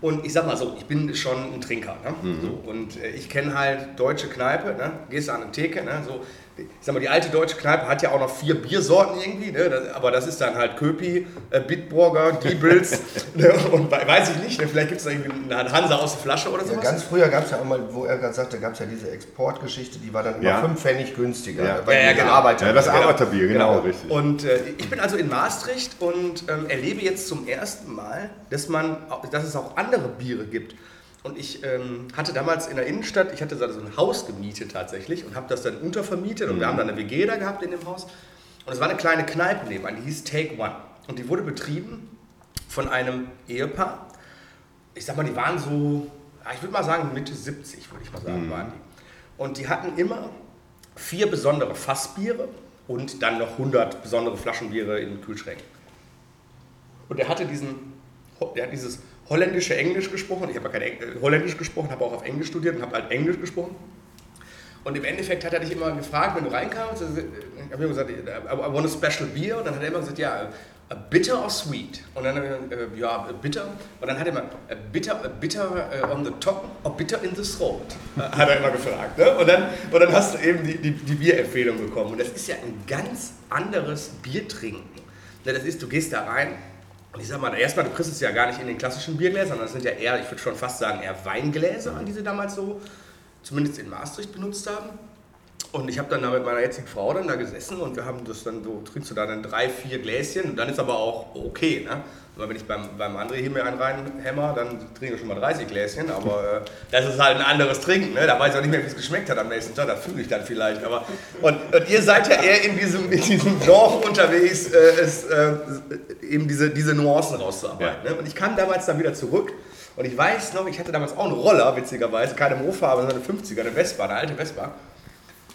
und ich sag mal so, ich bin schon ein Trinker. Ne? So, und äh, ich kenne halt deutsche Kneipe, ne? gehst du an eine Theke, ne? so, ich sag mal, die alte deutsche Kneipe hat ja auch noch vier Biersorten irgendwie, ne? aber das ist dann halt Köpi, äh, Bitburger, Giebels ne? und we- weiß ich nicht, ne? vielleicht gibt es da irgendwie eine Hansa aus der Flasche oder Ja, sowas. ganz früher gab es ja auch mal, wo er gerade sagte, gab es ja diese Exportgeschichte, die war dann immer Ja. 5 Pfennig günstiger. Ja. weil Ja, ja, genau. Arbeiter Ja, das Genau. Arbeiterbier, genau, richtig. Und äh, ich bin also in Maastricht und ähm, erlebe jetzt zum ersten Mal, dass, man, dass es auch andere Biere gibt. Und ich ähm, hatte damals in der Innenstadt, ich hatte so ein Haus gemietet tatsächlich und habe das dann untervermietet und wir haben dann eine WG da gehabt in dem Haus. Und es war eine kleine Kneipe nebenan, die hieß Take One. Und die wurde betrieben von einem Ehepaar. Ich sag mal, die waren so, ich würde mal sagen Mitte 70, würde ich mal sagen, waren die. Und die hatten immer vier besondere Fassbiere und dann noch 100 besondere Flaschenbiere in den Kühlschränken. Und er hatte diesen, der hat dieses holländische Englisch gesprochen. Ich habe kein Eng äh, Holländisch gesprochen, habe auch auf Englisch studiert und habe halt Englisch gesprochen. Und im Endeffekt hat er dich immer gefragt, wenn du reinkamst, äh, ich habe immer gesagt, I I want a special beer. Und dann hat er immer gesagt, ja, a bitter or sweet? Und dann, äh, ja, bitter. Und dann hat er immer, a bitter, a bitter äh, on the top or bitter in the throat? Äh, hat er immer gefragt. Ne? Und, dann, und dann hast du eben die, die, die Bierempfehlung bekommen. Und das ist ja ein ganz anderes Biertrinken. Ne, das ist, du gehst da rein ich sag mal, erstmal, du kriegst es ja gar nicht in den klassischen Biergläsern, sondern das sind ja eher, ich würde schon fast sagen, eher Weingläser, die sie damals so, zumindest in Maastricht benutzt haben. Und ich habe dann da mit meiner jetzigen Frau dann da gesessen und wir haben das dann so, trinkst du da dann drei, vier Gläschen und dann ist aber auch okay, ne? Weil wenn ich beim, beim André hier mir einen reinhämmer, dann trinke ich schon mal 30 Gläschen, aber äh, das ist halt ein anderes Trinken, ne? Da weiß ich auch nicht mehr, wie es geschmeckt hat am nächsten Tag, das fühle ich dann vielleicht, aber und, und ihr seid ja eher in diesem, in diesem Genre unterwegs, äh, es, äh, eben diese, diese Nuancen rauszuarbeiten. Ne? Und ich kam damals dann wieder zurück und ich weiß noch, ich hatte damals auch einen Roller, witzigerweise, keine Mofa, aber so eine 50er, eine Vespa, eine alte Vespa.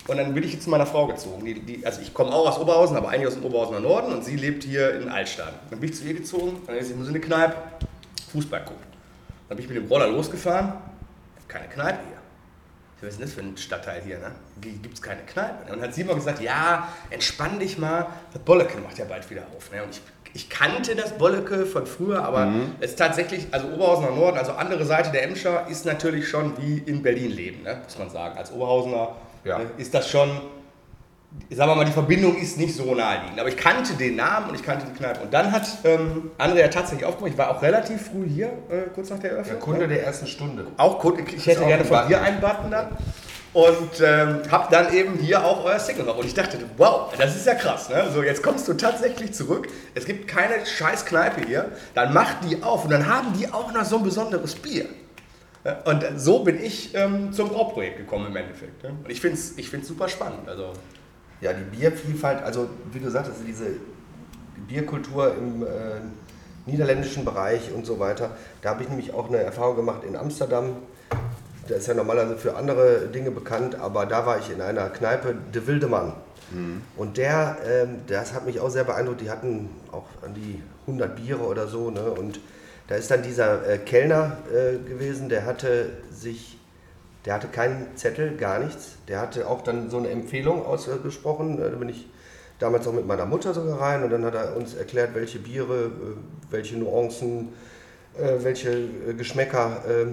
Und dann bin ich jetzt zu meiner Frau gezogen. Die, die, also ich komme auch aus Oberhausen, aber eigentlich aus dem Oberhausener Norden und sie lebt hier in Altstadt. Dann bin ich zu ihr gezogen dann ist sie muss in eine Kneipe Fußball gucken. Dann bin ich mit dem Roller losgefahren. Keine Kneipe hier. Ich Was ist denn das für ein Stadtteil hier, ne? Gibt es keine Kneipe. Und dann hat sie immer gesagt, ja, entspann dich mal, das Bolleke macht ja bald wieder auf. Ne? Und ich, ich kannte das Bolleke von früher, aber es ist tatsächlich, also Oberhausener Norden, also andere Seite der Emscher, ist natürlich schon wie in Berlin leben, ne? muss man sagen. Als Oberhausener Ja. ne, ist das schon, sagen wir mal, die Verbindung ist nicht so naheliegend. Aber ich kannte den Namen und ich kannte die Kneipe. Und dann hat ähm, Andrea tatsächlich aufgemacht, ich war auch relativ früh hier, äh, kurz nach der Eröffnung. Der Kunde der ersten Stunde. Auch Kunde, ich hätte gerne von Button. dir einen Button dann. Und ähm, hab dann eben hier auch euer Single drauf. Und ich dachte, wow, das ist ja krass. Ne? So, jetzt kommst du tatsächlich zurück. Es gibt keine scheiß Kneipe hier. Dann macht die auf und dann haben die auch noch so ein besonderes Bier. Ja, Und so bin ich ähm, zum Brauprojekt gekommen im Endeffekt. Ne? Und ich finde es ich find's super spannend. Also, Ja, die Biervielfalt, also wie du sagtest, diese Bierkultur im äh, niederländischen Bereich und so weiter, da habe ich nämlich auch eine Erfahrung gemacht in Amsterdam. Der ist ja normalerweise für andere Dinge bekannt, aber da war ich in einer Kneipe, De Wilde Mann. Und der, ähm, das hat mich auch sehr beeindruckt, die hatten auch an die 100 Biere oder so. Ne? Und da ist dann dieser äh, Kellner äh, gewesen, der hatte sich der hatte keinen Zettel, gar nichts. Der hatte auch dann so eine Empfehlung ausgesprochen. Da bin ich damals auch mit meiner Mutter sogar rein und dann hat er uns erklärt, welche Biere, äh, welche Nuancen, äh, welche äh, Geschmäcker äh,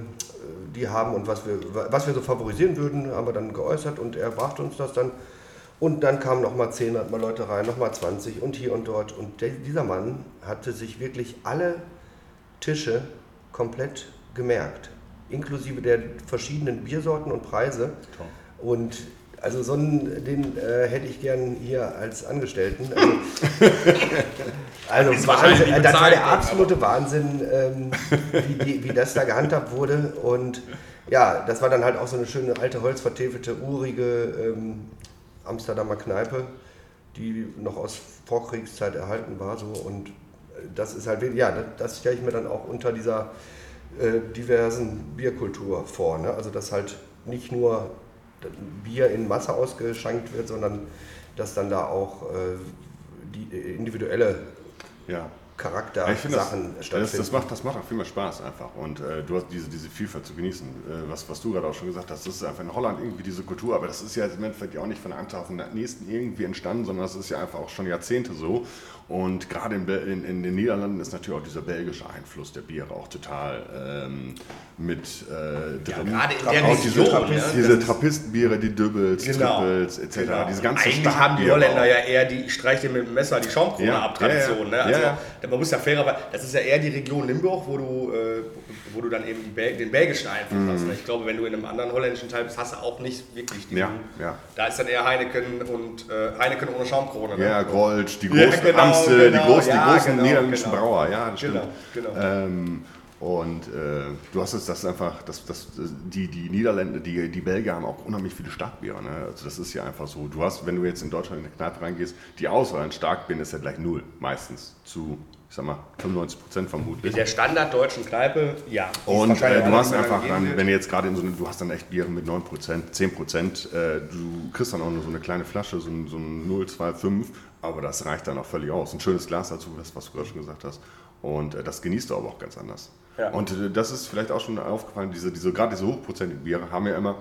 die haben und was wir, was wir so favorisieren würden, haben wir dann geäußert und er brachte uns das dann. Und dann kamen nochmal 10 mal Leute rein, nochmal 20 und hier und dort. Und der, dieser Mann hatte sich wirklich alle Tische komplett gemerkt, inklusive der verschiedenen Biersorten und Preise. Und Also so einen, den äh, hätte ich gern hier als Angestellten. Also, also wahrscheinlich Wahnsinn, nicht das war der absolute Wahnsinn, ähm, wie, die, wie das da gehandhabt wurde. Und ja, das war dann halt auch so eine schöne alte holzvertäfelte, urige ähm, Amsterdamer Kneipe, die noch aus Vorkriegszeit erhalten war. So. Und äh, das ist halt, ja, das, das stelle ich mir dann auch unter dieser äh, diversen Bierkultur vor. Ne? Also dass halt nicht nur Bier in Masse ausgeschankt wird, sondern dass dann da auch äh, die äh, individuelle Ja. Charakter Ja, finde das, Sachen das, stattfinden. das, macht, das macht auch viel mehr Spaß einfach. Und äh, du hast diese, diese Vielfalt zu genießen. Äh, was, was du gerade auch schon gesagt hast, das ist einfach in Holland irgendwie diese Kultur. Aber das ist ja im Endeffekt ja auch nicht von einem Tag auf den nächsten irgendwie entstanden, sondern das ist ja einfach auch schon Jahrzehnte so. Und gerade in, in, in den Niederlanden ist natürlich auch dieser belgische Einfluss der Biere auch total ähm, mit äh, drin. gerade in der auch diese, Region, Trappist, ne? diese Trappistenbiere, die Dübbels, Genau. Trippels etc. Genau. Diese ganzen Eigentlich haben die Holländer auch. ja eher die, ich streich dir mit dem Messer die Schaumkrone Ja, ab Tradition. ja, Ne? ja. Also, Ja, Man muss ja fairerweise, das ist ja eher die Region Limburg, wo du, äh, wo du dann eben die Bel den belgischen Einfluss hast. Ne? Ich glaube, wenn du in einem anderen holländischen Teil bist, hast du auch nicht wirklich diesen. Ja, ja. Da ist dann eher Heineken und äh, Heineken ohne Schaumkrone. Ne? Ja, Gold, die Ja, großen genau, Amstel, genau, die großen, ja, die großen genau, niederländischen genau. Brauer, ja, das stimmt. Genau, genau. Ähm, und äh, du hast es, das einfach, das, das, die, die Niederländer, die, die Belgier haben auch unheimlich viele Starkbiere. Ne? Also das ist ja einfach so. Du hast, wenn du jetzt in Deutschland in eine Kneipe reingehst, die Auswahl an Starkbieren ist ja gleich null, meistens zu, ich sag mal, 95 Prozent vermutlich. In der standarddeutschen Kneipe, ja. Und äh, du hast einfach dann, wenn du jetzt gerade in so eine, du hast dann echt Biere mit 9%, 10%, äh, du kriegst dann auch nur so eine kleine Flasche, so ein, so ein 025, aber das reicht dann auch völlig aus. Ein schönes Glas dazu, das, was du gerade schon gesagt hast. Und äh, das genießt du aber auch ganz anders. Ja. Und äh, das ist vielleicht auch schon aufgefallen, diese, diese, gerade diese hochprozentigen Biere haben ja immer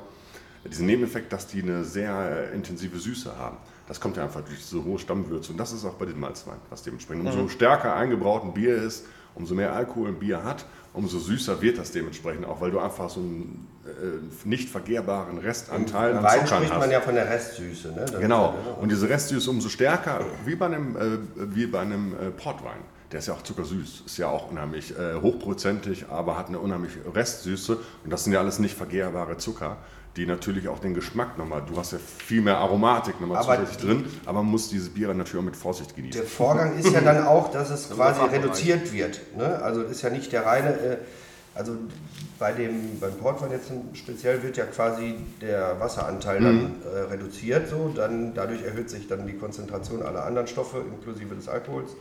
diesen Nebeneffekt, dass die eine sehr äh, intensive Süße haben. Das kommt ja einfach durch diese hohe Stammwürze. Und das ist auch bei dem Malzwein, was dementsprechend. Umso stärker eingebraut ein Bier ist, umso mehr Alkohol ein Bier hat, umso süßer wird das dementsprechend auch, weil du einfach so einen äh, nicht vergehrbaren Restanteil an Wein Zuckern spricht hast. man ja von der Restsüße. Ne? Genau. ne? Und diese Restsüße umso stärker, wie bei einem, äh, wie bei einem äh, Portwein. Der ist ja auch zuckersüß, ist ja auch unheimlich äh, hochprozentig, aber hat eine unheimliche Restsüße. Und das sind ja alles nicht vergehrbare Zucker, die natürlich auch den Geschmack nochmal, du hast ja viel mehr Aromatik nochmal Aber zusätzlich drin, aber man muss diese Biere natürlich auch mit Vorsicht genießen. Der Vorgang ist ja dann auch, dass es quasi Fachbereich. reduziert wird. Ne? Also ist ja nicht der reine, äh, also bei dem, beim Portwein jetzt speziell wird ja quasi der Wasseranteil dann Mhm. äh, reduziert, so, dann, dadurch erhöht sich dann die Konzentration aller anderen Stoffe, inklusive des Alkohols.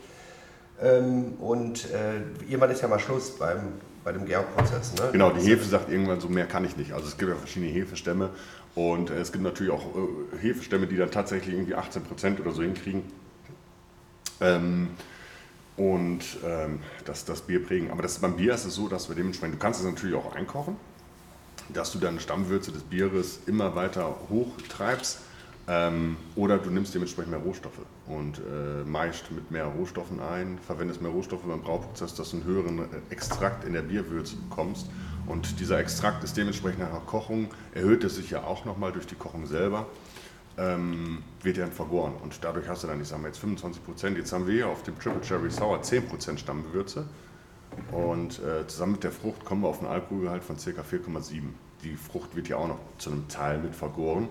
Ähm, und äh, irgendwann ist ja mal Schluss beim, bei dem Gärprozess. Ne? Genau, die Hefe sagt irgendwann so, mehr kann ich nicht. Also es gibt ja verschiedene Hefestämme und äh, es gibt natürlich auch äh, Hefestämme, die dann tatsächlich irgendwie 18% oder so hinkriegen. Ähm, und ähm, das, das Bier prägen. Aber das, beim Bier ist es so, dass wir dementsprechend, du kannst es natürlich auch einkochen, dass du deine Stammwürze des Bieres immer weiter hochtreibst. Ähm, oder du nimmst dementsprechend mehr Rohstoffe und äh, meist mit mehr Rohstoffen ein, verwendest mehr Rohstoffe beim Brauprozess, dass du einen höheren äh, Extrakt in der Bierwürze bekommst. Und dieser Extrakt ist dementsprechend nach der Kochung, erhöht es sich ja auch nochmal durch die Kochung selber, ähm, wird er dann vergoren. Und dadurch hast du dann, ich sag mal jetzt 25 Prozent. Jetzt haben wir hier auf dem Triple Cherry Sour 10 Prozent Stammgewürze. Und äh, zusammen mit der Frucht kommen wir auf einen Alkoholgehalt von ca. 4,7. Die Frucht wird ja auch noch zu einem Teil mit vergoren.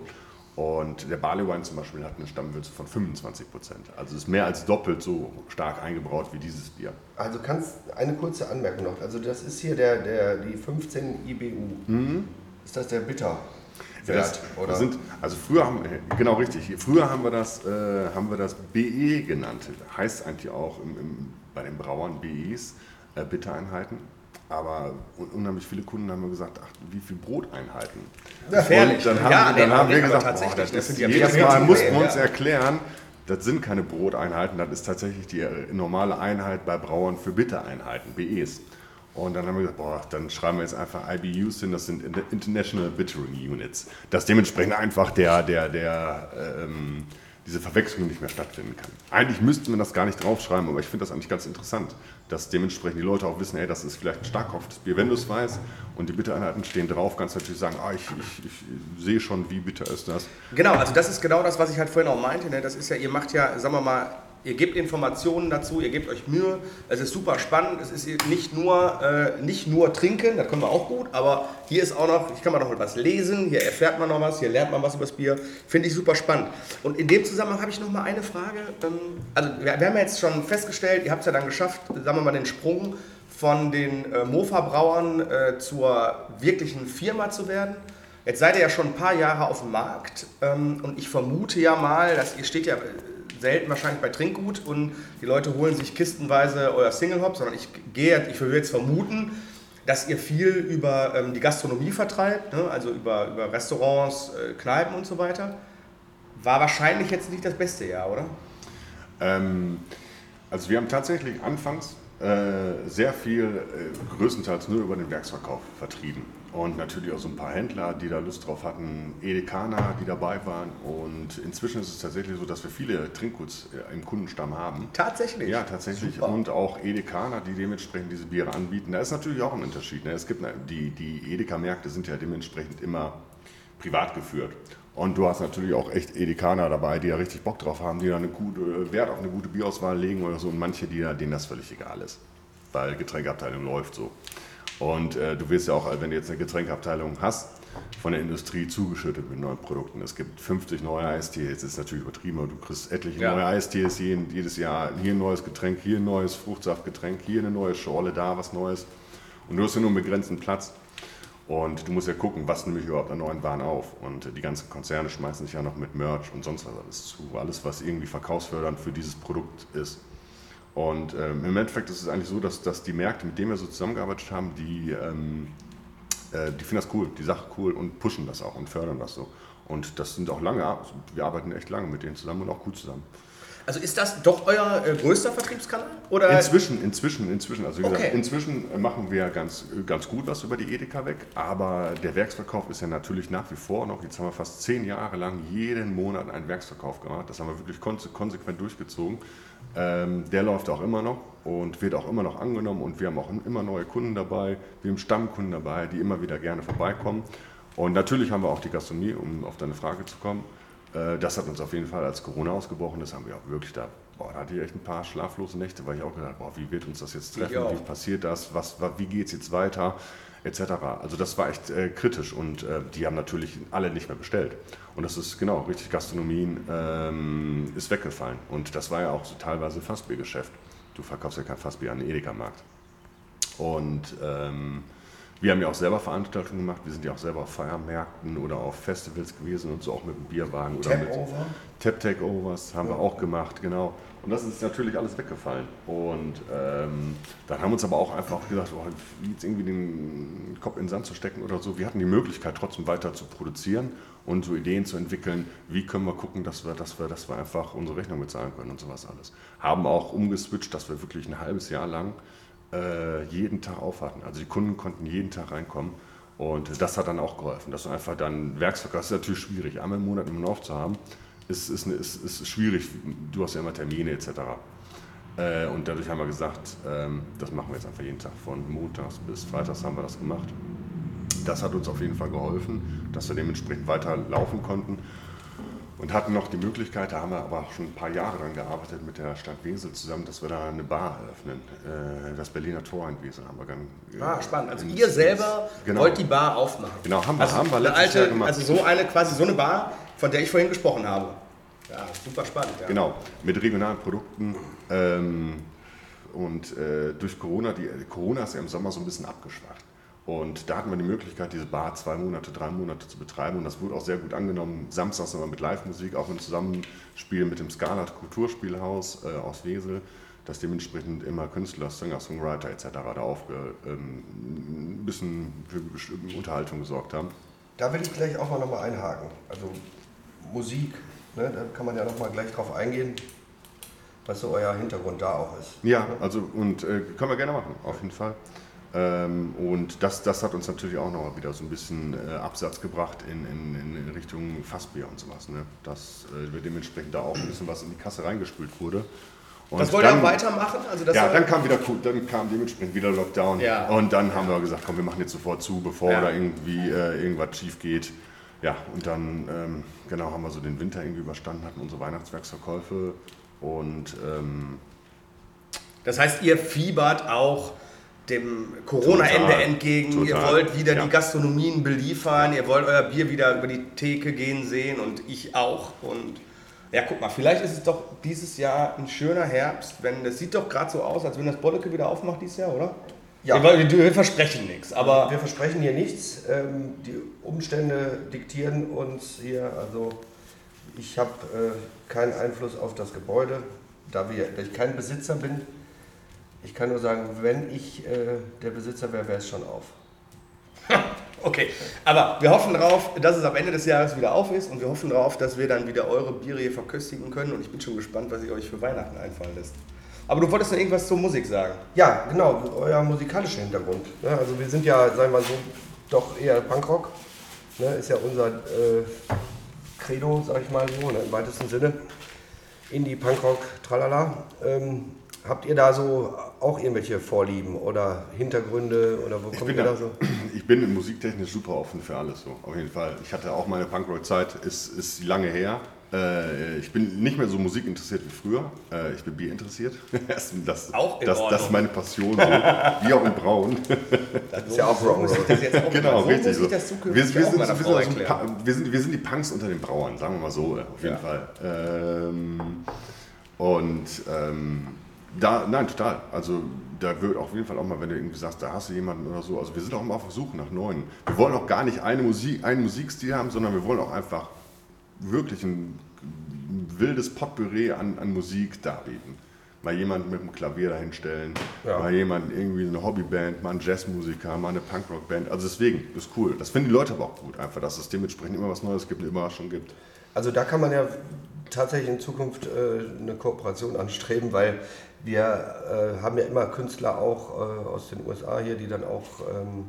Und der Barley Wine zum Beispiel hat eine Stammwürze von 25 Prozent. Also ist mehr als doppelt so stark eingebraut wie dieses Bier. Also kannst eine kurze Anmerkung noch. Also das ist hier der, der die 15 IBU. Ist das der Bitter? Mhm. Ja, das oder? Sind, also früher haben genau richtig. Früher haben wir das, äh, haben wir das BE genannt. Heißt eigentlich auch im, im, bei den Brauern BEs äh, Bittereinheiten. Aber un unheimlich viele Kunden haben mir gesagt, ach, wie viele Broteinheiten. Gefährlich. Und dann haben, Ja, wir- nee, dann haben nee, wir gesagt, boah, das das ist, jedes Mal mussten wir uns erklären, das sind keine Broteinheiten, das ist tatsächlich die äh, normale Einheit bei Brauern für Bittereinheiten, BEs. Und dann haben wir gesagt, boah, dann schreiben wir jetzt einfach IBUs hin, das sind Inter- International Bittering Units. Dass dementsprechend einfach der, der, der, ähm, diese Verwechslung nicht mehr stattfinden kann. Eigentlich müssten wir das gar nicht draufschreiben, aber ich finde das eigentlich ganz interessant, dass dementsprechend die Leute auch wissen, hey, das ist vielleicht ein starkhaftes Bier, wenn du es weißt. Und die Bittereinheiten stehen drauf, kannst natürlich sagen, ah, ich, ich, ich sehe schon, wie bitter ist das. Genau, also das ist genau das, was ich halt vorhin auch meinte. Ne? Das ist ja, ihr macht ja, sagen wir mal, Ihr gebt Informationen dazu, ihr gebt euch Mühe. Es ist super spannend. Es ist nicht nur, äh, nicht nur trinken, das können wir auch gut, aber hier ist auch noch, ich kann mal noch etwas lesen, hier erfährt man noch was, hier lernt man was über das Bier. Finde ich super spannend. Und in dem Zusammenhang habe ich noch mal eine Frage. Ähm, also wir, wir haben ja jetzt schon festgestellt, ihr habt es ja dann geschafft, sagen wir mal den Sprung von den äh, Mofa-Brauern äh, zur wirklichen Firma zu werden. Jetzt seid ihr ja schon ein paar Jahre auf dem Markt ähm, und ich vermute ja mal, dass ihr steht ja selten wahrscheinlich bei Trinkgut und die Leute holen sich kistenweise euer Single Hop, sondern ich gehe, ich würde jetzt vermuten, dass ihr viel über ähm, die Gastronomie vertreibt, ne? also über, über Restaurants, äh, Kneipen und so weiter. War wahrscheinlich jetzt nicht das beste Jahr, oder? Ähm, also wir haben tatsächlich anfangs äh, sehr viel, äh, größtenteils nur über den Werksverkauf vertrieben. Und natürlich auch so ein paar Händler, die da Lust drauf hatten, Edekaner, die dabei waren. Und inzwischen ist es tatsächlich so, dass wir viele Trinkguts äh, im Kundenstamm haben. Tatsächlich? Ja, tatsächlich. Super. Und auch Edekaner, die dementsprechend diese Biere anbieten. Da ist natürlich auch ein Unterschied. Ne? Es gibt, die, die Edeka-Märkte sind ja dementsprechend immer privat geführt. Und du hast natürlich auch echt Edekaner dabei, die da richtig Bock drauf haben, die da eine gute, Wert auf eine gute Bierauswahl legen oder so. Und manche, die, denen das völlig egal ist. Weil Getränkeabteilung läuft so. Und äh, du wirst ja auch, wenn du jetzt eine Getränkeabteilung hast, von der Industrie zugeschüttet mit neuen Produkten. Es gibt 50 neue Eistees, jetzt ist natürlich übertrieben, aber du kriegst etliche Ja. neue Eistees jedes Jahr. Hier ein neues Getränk, hier ein neues Fruchtsaftgetränk, hier eine neue Schorle, da was Neues. Und du hast ja nur einen begrenzten Platz. Und du musst ja gucken, was nehme ich überhaupt an neuen Waren auf. Und äh, die ganzen Konzerne schmeißen sich ja noch mit Merch und sonst was alles zu. Alles, was irgendwie verkaufsfördernd für dieses Produkt ist. Und ähm, im Endeffekt ist es eigentlich so, dass, dass die Märkte, mit denen wir so zusammengearbeitet haben, die, ähm, äh, die finden das cool, die Sache cool und pushen das auch und fördern das so. Und das sind auch lange, wir arbeiten echt lange mit denen zusammen und auch gut zusammen. Also ist das doch euer äh, größter Vertriebskanal? Oder? Inzwischen, inzwischen, inzwischen. Also wie Okay. gesagt, inzwischen äh, machen wir ganz, ganz gut was über die Edeka weg, aber der Werksverkauf ist ja natürlich nach wie vor noch, jetzt haben wir fast zehn Jahre lang jeden Monat einen Werksverkauf gemacht. Das haben wir wirklich konse konsequent durchgezogen. Ähm, der läuft auch immer noch und wird auch immer noch angenommen und wir haben auch immer neue Kunden dabei, wir haben Stammkunden dabei, die immer wieder gerne vorbeikommen. Und natürlich haben wir auch die Gastronomie, um auf deine Frage zu kommen. Äh, Das hat uns auf jeden Fall als Corona ausgebrochen ist, haben wir auch wirklich da, boah, da hatte ich echt ein paar schlaflose Nächte, weil ich auch gedacht, boah, wie wird uns das jetzt treffen, wie passiert das, was, wa- wie geht es jetzt weiter, etc. Also das war echt äh, kritisch und äh, die haben natürlich alle nicht mehr bestellt. Und das ist genau, richtig Gastronomien ähm, ist weggefallen. Und das war ja auch so teilweise Fassbiergeschäft. Du verkaufst ja kein Fassbier an den Edeka-Markt. Und ähm, wir haben ja auch selber Veranstaltungen gemacht. Wir sind ja auch selber auf Feiermärkten oder auf Festivals gewesen und so auch mit dem Bierwagen oder mit Tap-Over. Tap Takeovers haben wir auch gemacht, genau. Und das ist natürlich alles weggefallen. Und ähm, dann haben wir uns aber auch einfach gesagt, oh, jetzt irgendwie den Kopf in den Sand zu stecken oder so. Wir hatten die Möglichkeit, trotzdem weiter zu produzieren und so Ideen zu entwickeln. Wie können wir gucken, dass wir, dass wir, dass wir einfach unsere Rechnung bezahlen können und sowas alles. Haben auch umgeswitcht, dass wir wirklich ein halbes Jahr lang äh, jeden Tag auf hatten. Also die Kunden konnten jeden Tag reinkommen. Und das hat dann auch geholfen, dass du einfach dann Werksverkauf, das ist natürlich schwierig, einmal im Monat immer auf zu haben, ist, ist, ist, ist schwierig. Du hast ja immer Termine etc. Äh, und dadurch haben wir gesagt, ähm, das machen wir jetzt einfach jeden Tag. Von montags bis freitags haben wir das gemacht. Das hat uns auf jeden Fall geholfen, dass wir dementsprechend weiter laufen konnten. Und hatten noch die Möglichkeit, da haben wir aber schon ein paar Jahre dran gearbeitet mit der Stadt Wesel zusammen, dass wir da eine Bar eröffnen. Äh, das Berliner Tor in Wesel haben wir dann. äh, Ah, spannend. Also ihr selber Genau. wollt die Bar aufmachen. Genau, haben wir- also haben wir letztes alte, Jahr gemacht. Also so eine, quasi so eine Bar, von der ich vorhin gesprochen habe. Ja, super spannend. Ja. Genau, mit regionalen Produkten. Ähm, und äh, durch Corona, die, Corona ist ja im Sommer so ein bisschen abgeschwacht. Und da hatten wir die Möglichkeit, diese Bar zwei Monate, drei Monate zu betreiben. Und das wurde auch sehr gut angenommen. Samstags immer mit Live-Musik, auch im Zusammenspiel mit dem Scarlet Kulturspielhaus äh, aus Wesel, das dementsprechend immer Künstler, Singer, Songwriter etc. da aufge, ähm, ein bisschen für Unterhaltung gesorgt haben. Da will ich gleich auch mal nochmal einhaken. Also Musik, ne, da kann man ja nochmal gleich drauf eingehen, was so euer Hintergrund da auch ist. Ja, also und äh, können wir gerne machen, auf jeden Fall. Ähm, und das, das hat uns natürlich auch noch wieder so ein bisschen äh, Absatz gebracht in, in, in Richtung Fassbier und sowas. Ne? Dass äh, dementsprechend da auch ein bisschen was in die Kasse reingespült wurde. Und Das wollt ihr dann- auch weitermachen? Also das ja, dann kam wieder dann kam dementsprechend wieder Lockdown Ja. und dann haben wir gesagt, komm, wir machen jetzt sofort zu, bevor Ja. da irgendwie äh, irgendwas schief geht. Ja, und dann ähm, genau haben wir so den Winter irgendwie überstanden, hatten unsere Weihnachtswerksverkäufe Und ähm, Das heißt, ihr fiebert auch dem Corona-Ende Total, entgegen. Ihr total, wollt wieder ja. die Gastronomien beliefern. Ihr wollt euer Bier wieder über die Theke gehen sehen und ich auch. Und ja, guck mal, vielleicht ist es doch dieses Jahr ein schöner Herbst, wenn das sieht doch gerade so aus, als wenn das Bolleke wieder aufmacht dieses Jahr, oder? Ja. Wir, wir versprechen nichts, aber Wir versprechen hier nichts. Ähm, die Umstände diktieren uns hier. Also ich habe äh, keinen Einfluss auf das Gebäude, da, wir, da ich kein Besitzer bin. Ich kann nur sagen, wenn ich äh, der Besitzer wäre, wäre es schon auf. Okay, aber wir hoffen darauf, dass es am Ende des Jahres wieder auf ist und wir hoffen darauf, dass wir dann wieder eure Biere hier verköstigen können und ich bin schon gespannt, was ihr euch für Weihnachten einfallen lässt. Aber du wolltest noch irgendwas zur Musik sagen. Ja, genau, euer musikalischer Hintergrund. Ne? Also wir sind ja, sagen wir so, doch eher Punkrock. Ne? Ist ja unser äh, Credo, sag ich mal so, ne? im weitesten Sinne. Indie, Punkrock, tralala. Ähm, habt ihr da so auch irgendwelche Vorlieben oder Hintergründe oder wo ich, kommt bin ihr da, da so? ich bin musiktechnisch super offen für alles, so, auf jeden Fall. Ich hatte auch meine Punkrock-Zeit, ist, ist lange her. Äh, ich bin nicht mehr so musikinteressiert wie früher. Äh, ich bin Bier interessiert. das, das, Auch in das, das ist meine Passion, so. Bier auch in Braun. Das ist ja auch Rock'n'Roll. Das jetzt auch Genau, so richtig. So. ich das Wir, wir, sind, wir, sind, wir sind die Punks unter den Brauern, sagen wir mal so, auf jeden Ja. Fall. Ähm, und ähm, da, nein, total. Also da wird auf jeden Fall auch mal, wenn du irgendwie sagst, da hast du jemanden oder so, also wir sind auch immer auf der Suche nach Neuen. Wir wollen auch gar nicht eine Musik, einen Musikstil haben, sondern wir wollen auch einfach wirklich ein wildes Potpourri an, an Musik darbieten. Mal jemanden mit dem Klavier dahinstellen, Ja. mal jemanden irgendwie eine Hobbyband, mal einen Jazzmusiker, mal eine Punkrockband. Also deswegen, ist cool. Das finden die Leute aber auch gut, einfach, dass es dementsprechend immer was Neues gibt, eine Überraschung gibt. Also da kann man ja tatsächlich in Zukunft äh, eine Kooperation anstreben, weil wir äh, haben ja immer Künstler auch äh, aus den USA hier, die dann auch ähm,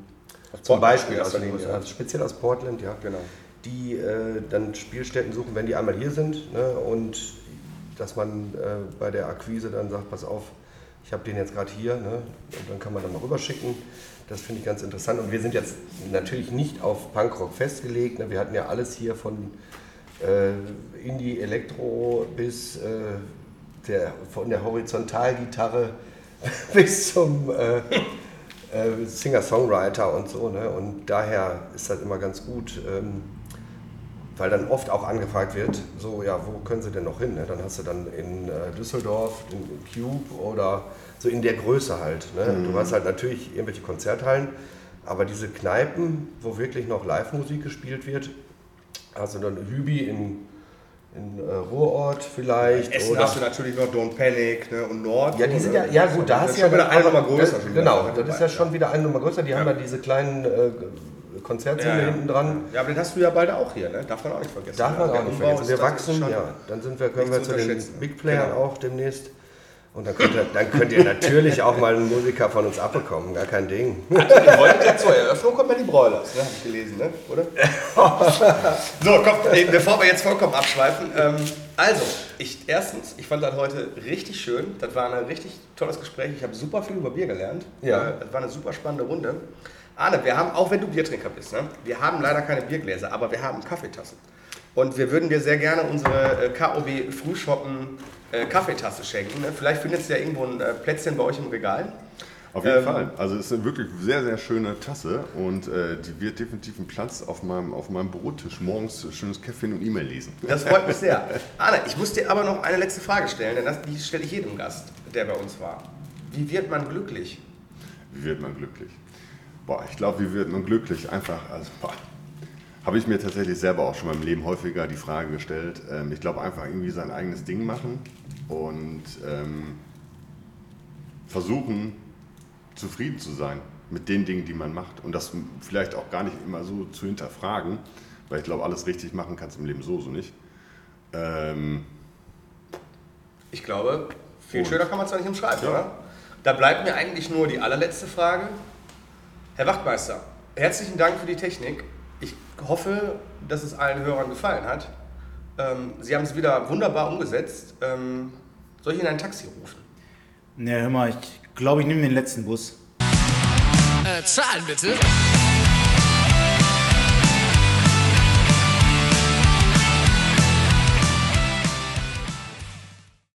zum Portland Beispiel aus den USA, ja. speziell aus Portland, ja, Genau. die äh, dann Spielstätten suchen, wenn die einmal hier sind ne, und dass man äh, bei der Akquise dann sagt, pass auf, ich habe den jetzt gerade hier ne, und dann kann man dann mal rüberschicken. Das finde ich ganz interessant und wir sind jetzt natürlich nicht auf Punkrock festgelegt. Ne. Wir hatten ja alles hier von äh, Indie, Elektro bis äh, der, von der Horizontalgitarre bis zum äh, äh, Singer-Songwriter und so. Ne? Und daher ist das immer ganz gut, ähm, weil dann oft auch angefragt wird, so, ja, wo können sie denn noch hin? Ne? Dann hast du dann in äh, Düsseldorf, in, in Cube oder so in der Größe halt. Ne? Du hast halt natürlich irgendwelche Konzerthallen, aber diese Kneipen, wo wirklich noch Live-Musik gespielt wird, also dann Hübi in, in äh, Ruhrort vielleicht. Essen oder hast du natürlich noch Don't Panic ne, und Nord. ja, die sind ja, ja gut, da hast ist du ja schon wieder eine Nummer größer. Das, genau, das ist ja schon wieder eine Nummer größer. Die haben ja diese kleinen äh, Konzertsäle Ja, ja. hinten dran. Ja, aber den hast du ja bald auch hier, ne? Darf man auch nicht vergessen. Darf man auch nicht vergessen. Wir wachsen, schon- ja. Dann sind wir, können wir zu den. Big Playern Genau. auch demnächst. Und dann könnt, ihr, dann könnt ihr natürlich auch mal einen Musiker von uns abbekommen, gar kein Ding. Ihr wolltet ja zur Eröffnung kommt ja die Broilers, ne? Hab ich gelesen, ne? Oder? so, komm, bevor wir jetzt vollkommen abschweifen. Ähm, also, ich, erstens, ich fand das heute richtig schön. Das war ein richtig tolles Gespräch. Ich habe super viel über Bier gelernt. Ja. Äh, Das war eine super spannende Runde. Arne, wir haben, auch wenn du Biertrinker bist, ne? wir haben leider keine Biergläser, aber wir haben Kaffeetassen. Und wir würden dir sehr gerne unsere äh, KOB Frühschoppen äh, Kaffeetasse schenken. Ne? Vielleicht findest du ja irgendwo ein äh, Plätzchen bei euch im Regal. Auf jeden Ähm, Fall. Also es ist eine wirklich sehr, sehr schöne Tasse und äh, die wird definitiv einen Platz auf meinem, auf meinem Brottisch morgens schönes Kaffee und E-Mail lesen. Das freut mich sehr. Arne, ich muss dir aber noch eine letzte Frage stellen, denn das, die stelle ich jedem Gast, der bei uns war. Wie wird man glücklich? Wie wird man glücklich? Boah, ich glaube, wie wird man glücklich? Einfach, also, boah, habe ich mir tatsächlich selber auch schon mal im Leben häufiger die Frage gestellt. Ähm, ich glaube, einfach irgendwie sein eigenes Ding machen und ähm, versuchen, zufrieden zu sein mit den Dingen, die man macht. Und das vielleicht auch gar nicht immer so zu hinterfragen, weil ich glaube, alles richtig machen kannst du im Leben so, so nicht. Ähm, Ich glaube, viel Und- schöner kann man es doch nicht umschreiben, Ja. oder? Da bleibt mir eigentlich nur die allerletzte Frage. Herr Wachtmeister, herzlichen Dank für die Technik. Ich hoffe, dass es allen Hörern gefallen hat. Ähm, Sie haben es wieder wunderbar umgesetzt. Ähm, soll ich Ihnen ein Taxi rufen? Ne, hör mal, ich glaube, ich nehme den letzten Bus. Äh, zahlen bitte.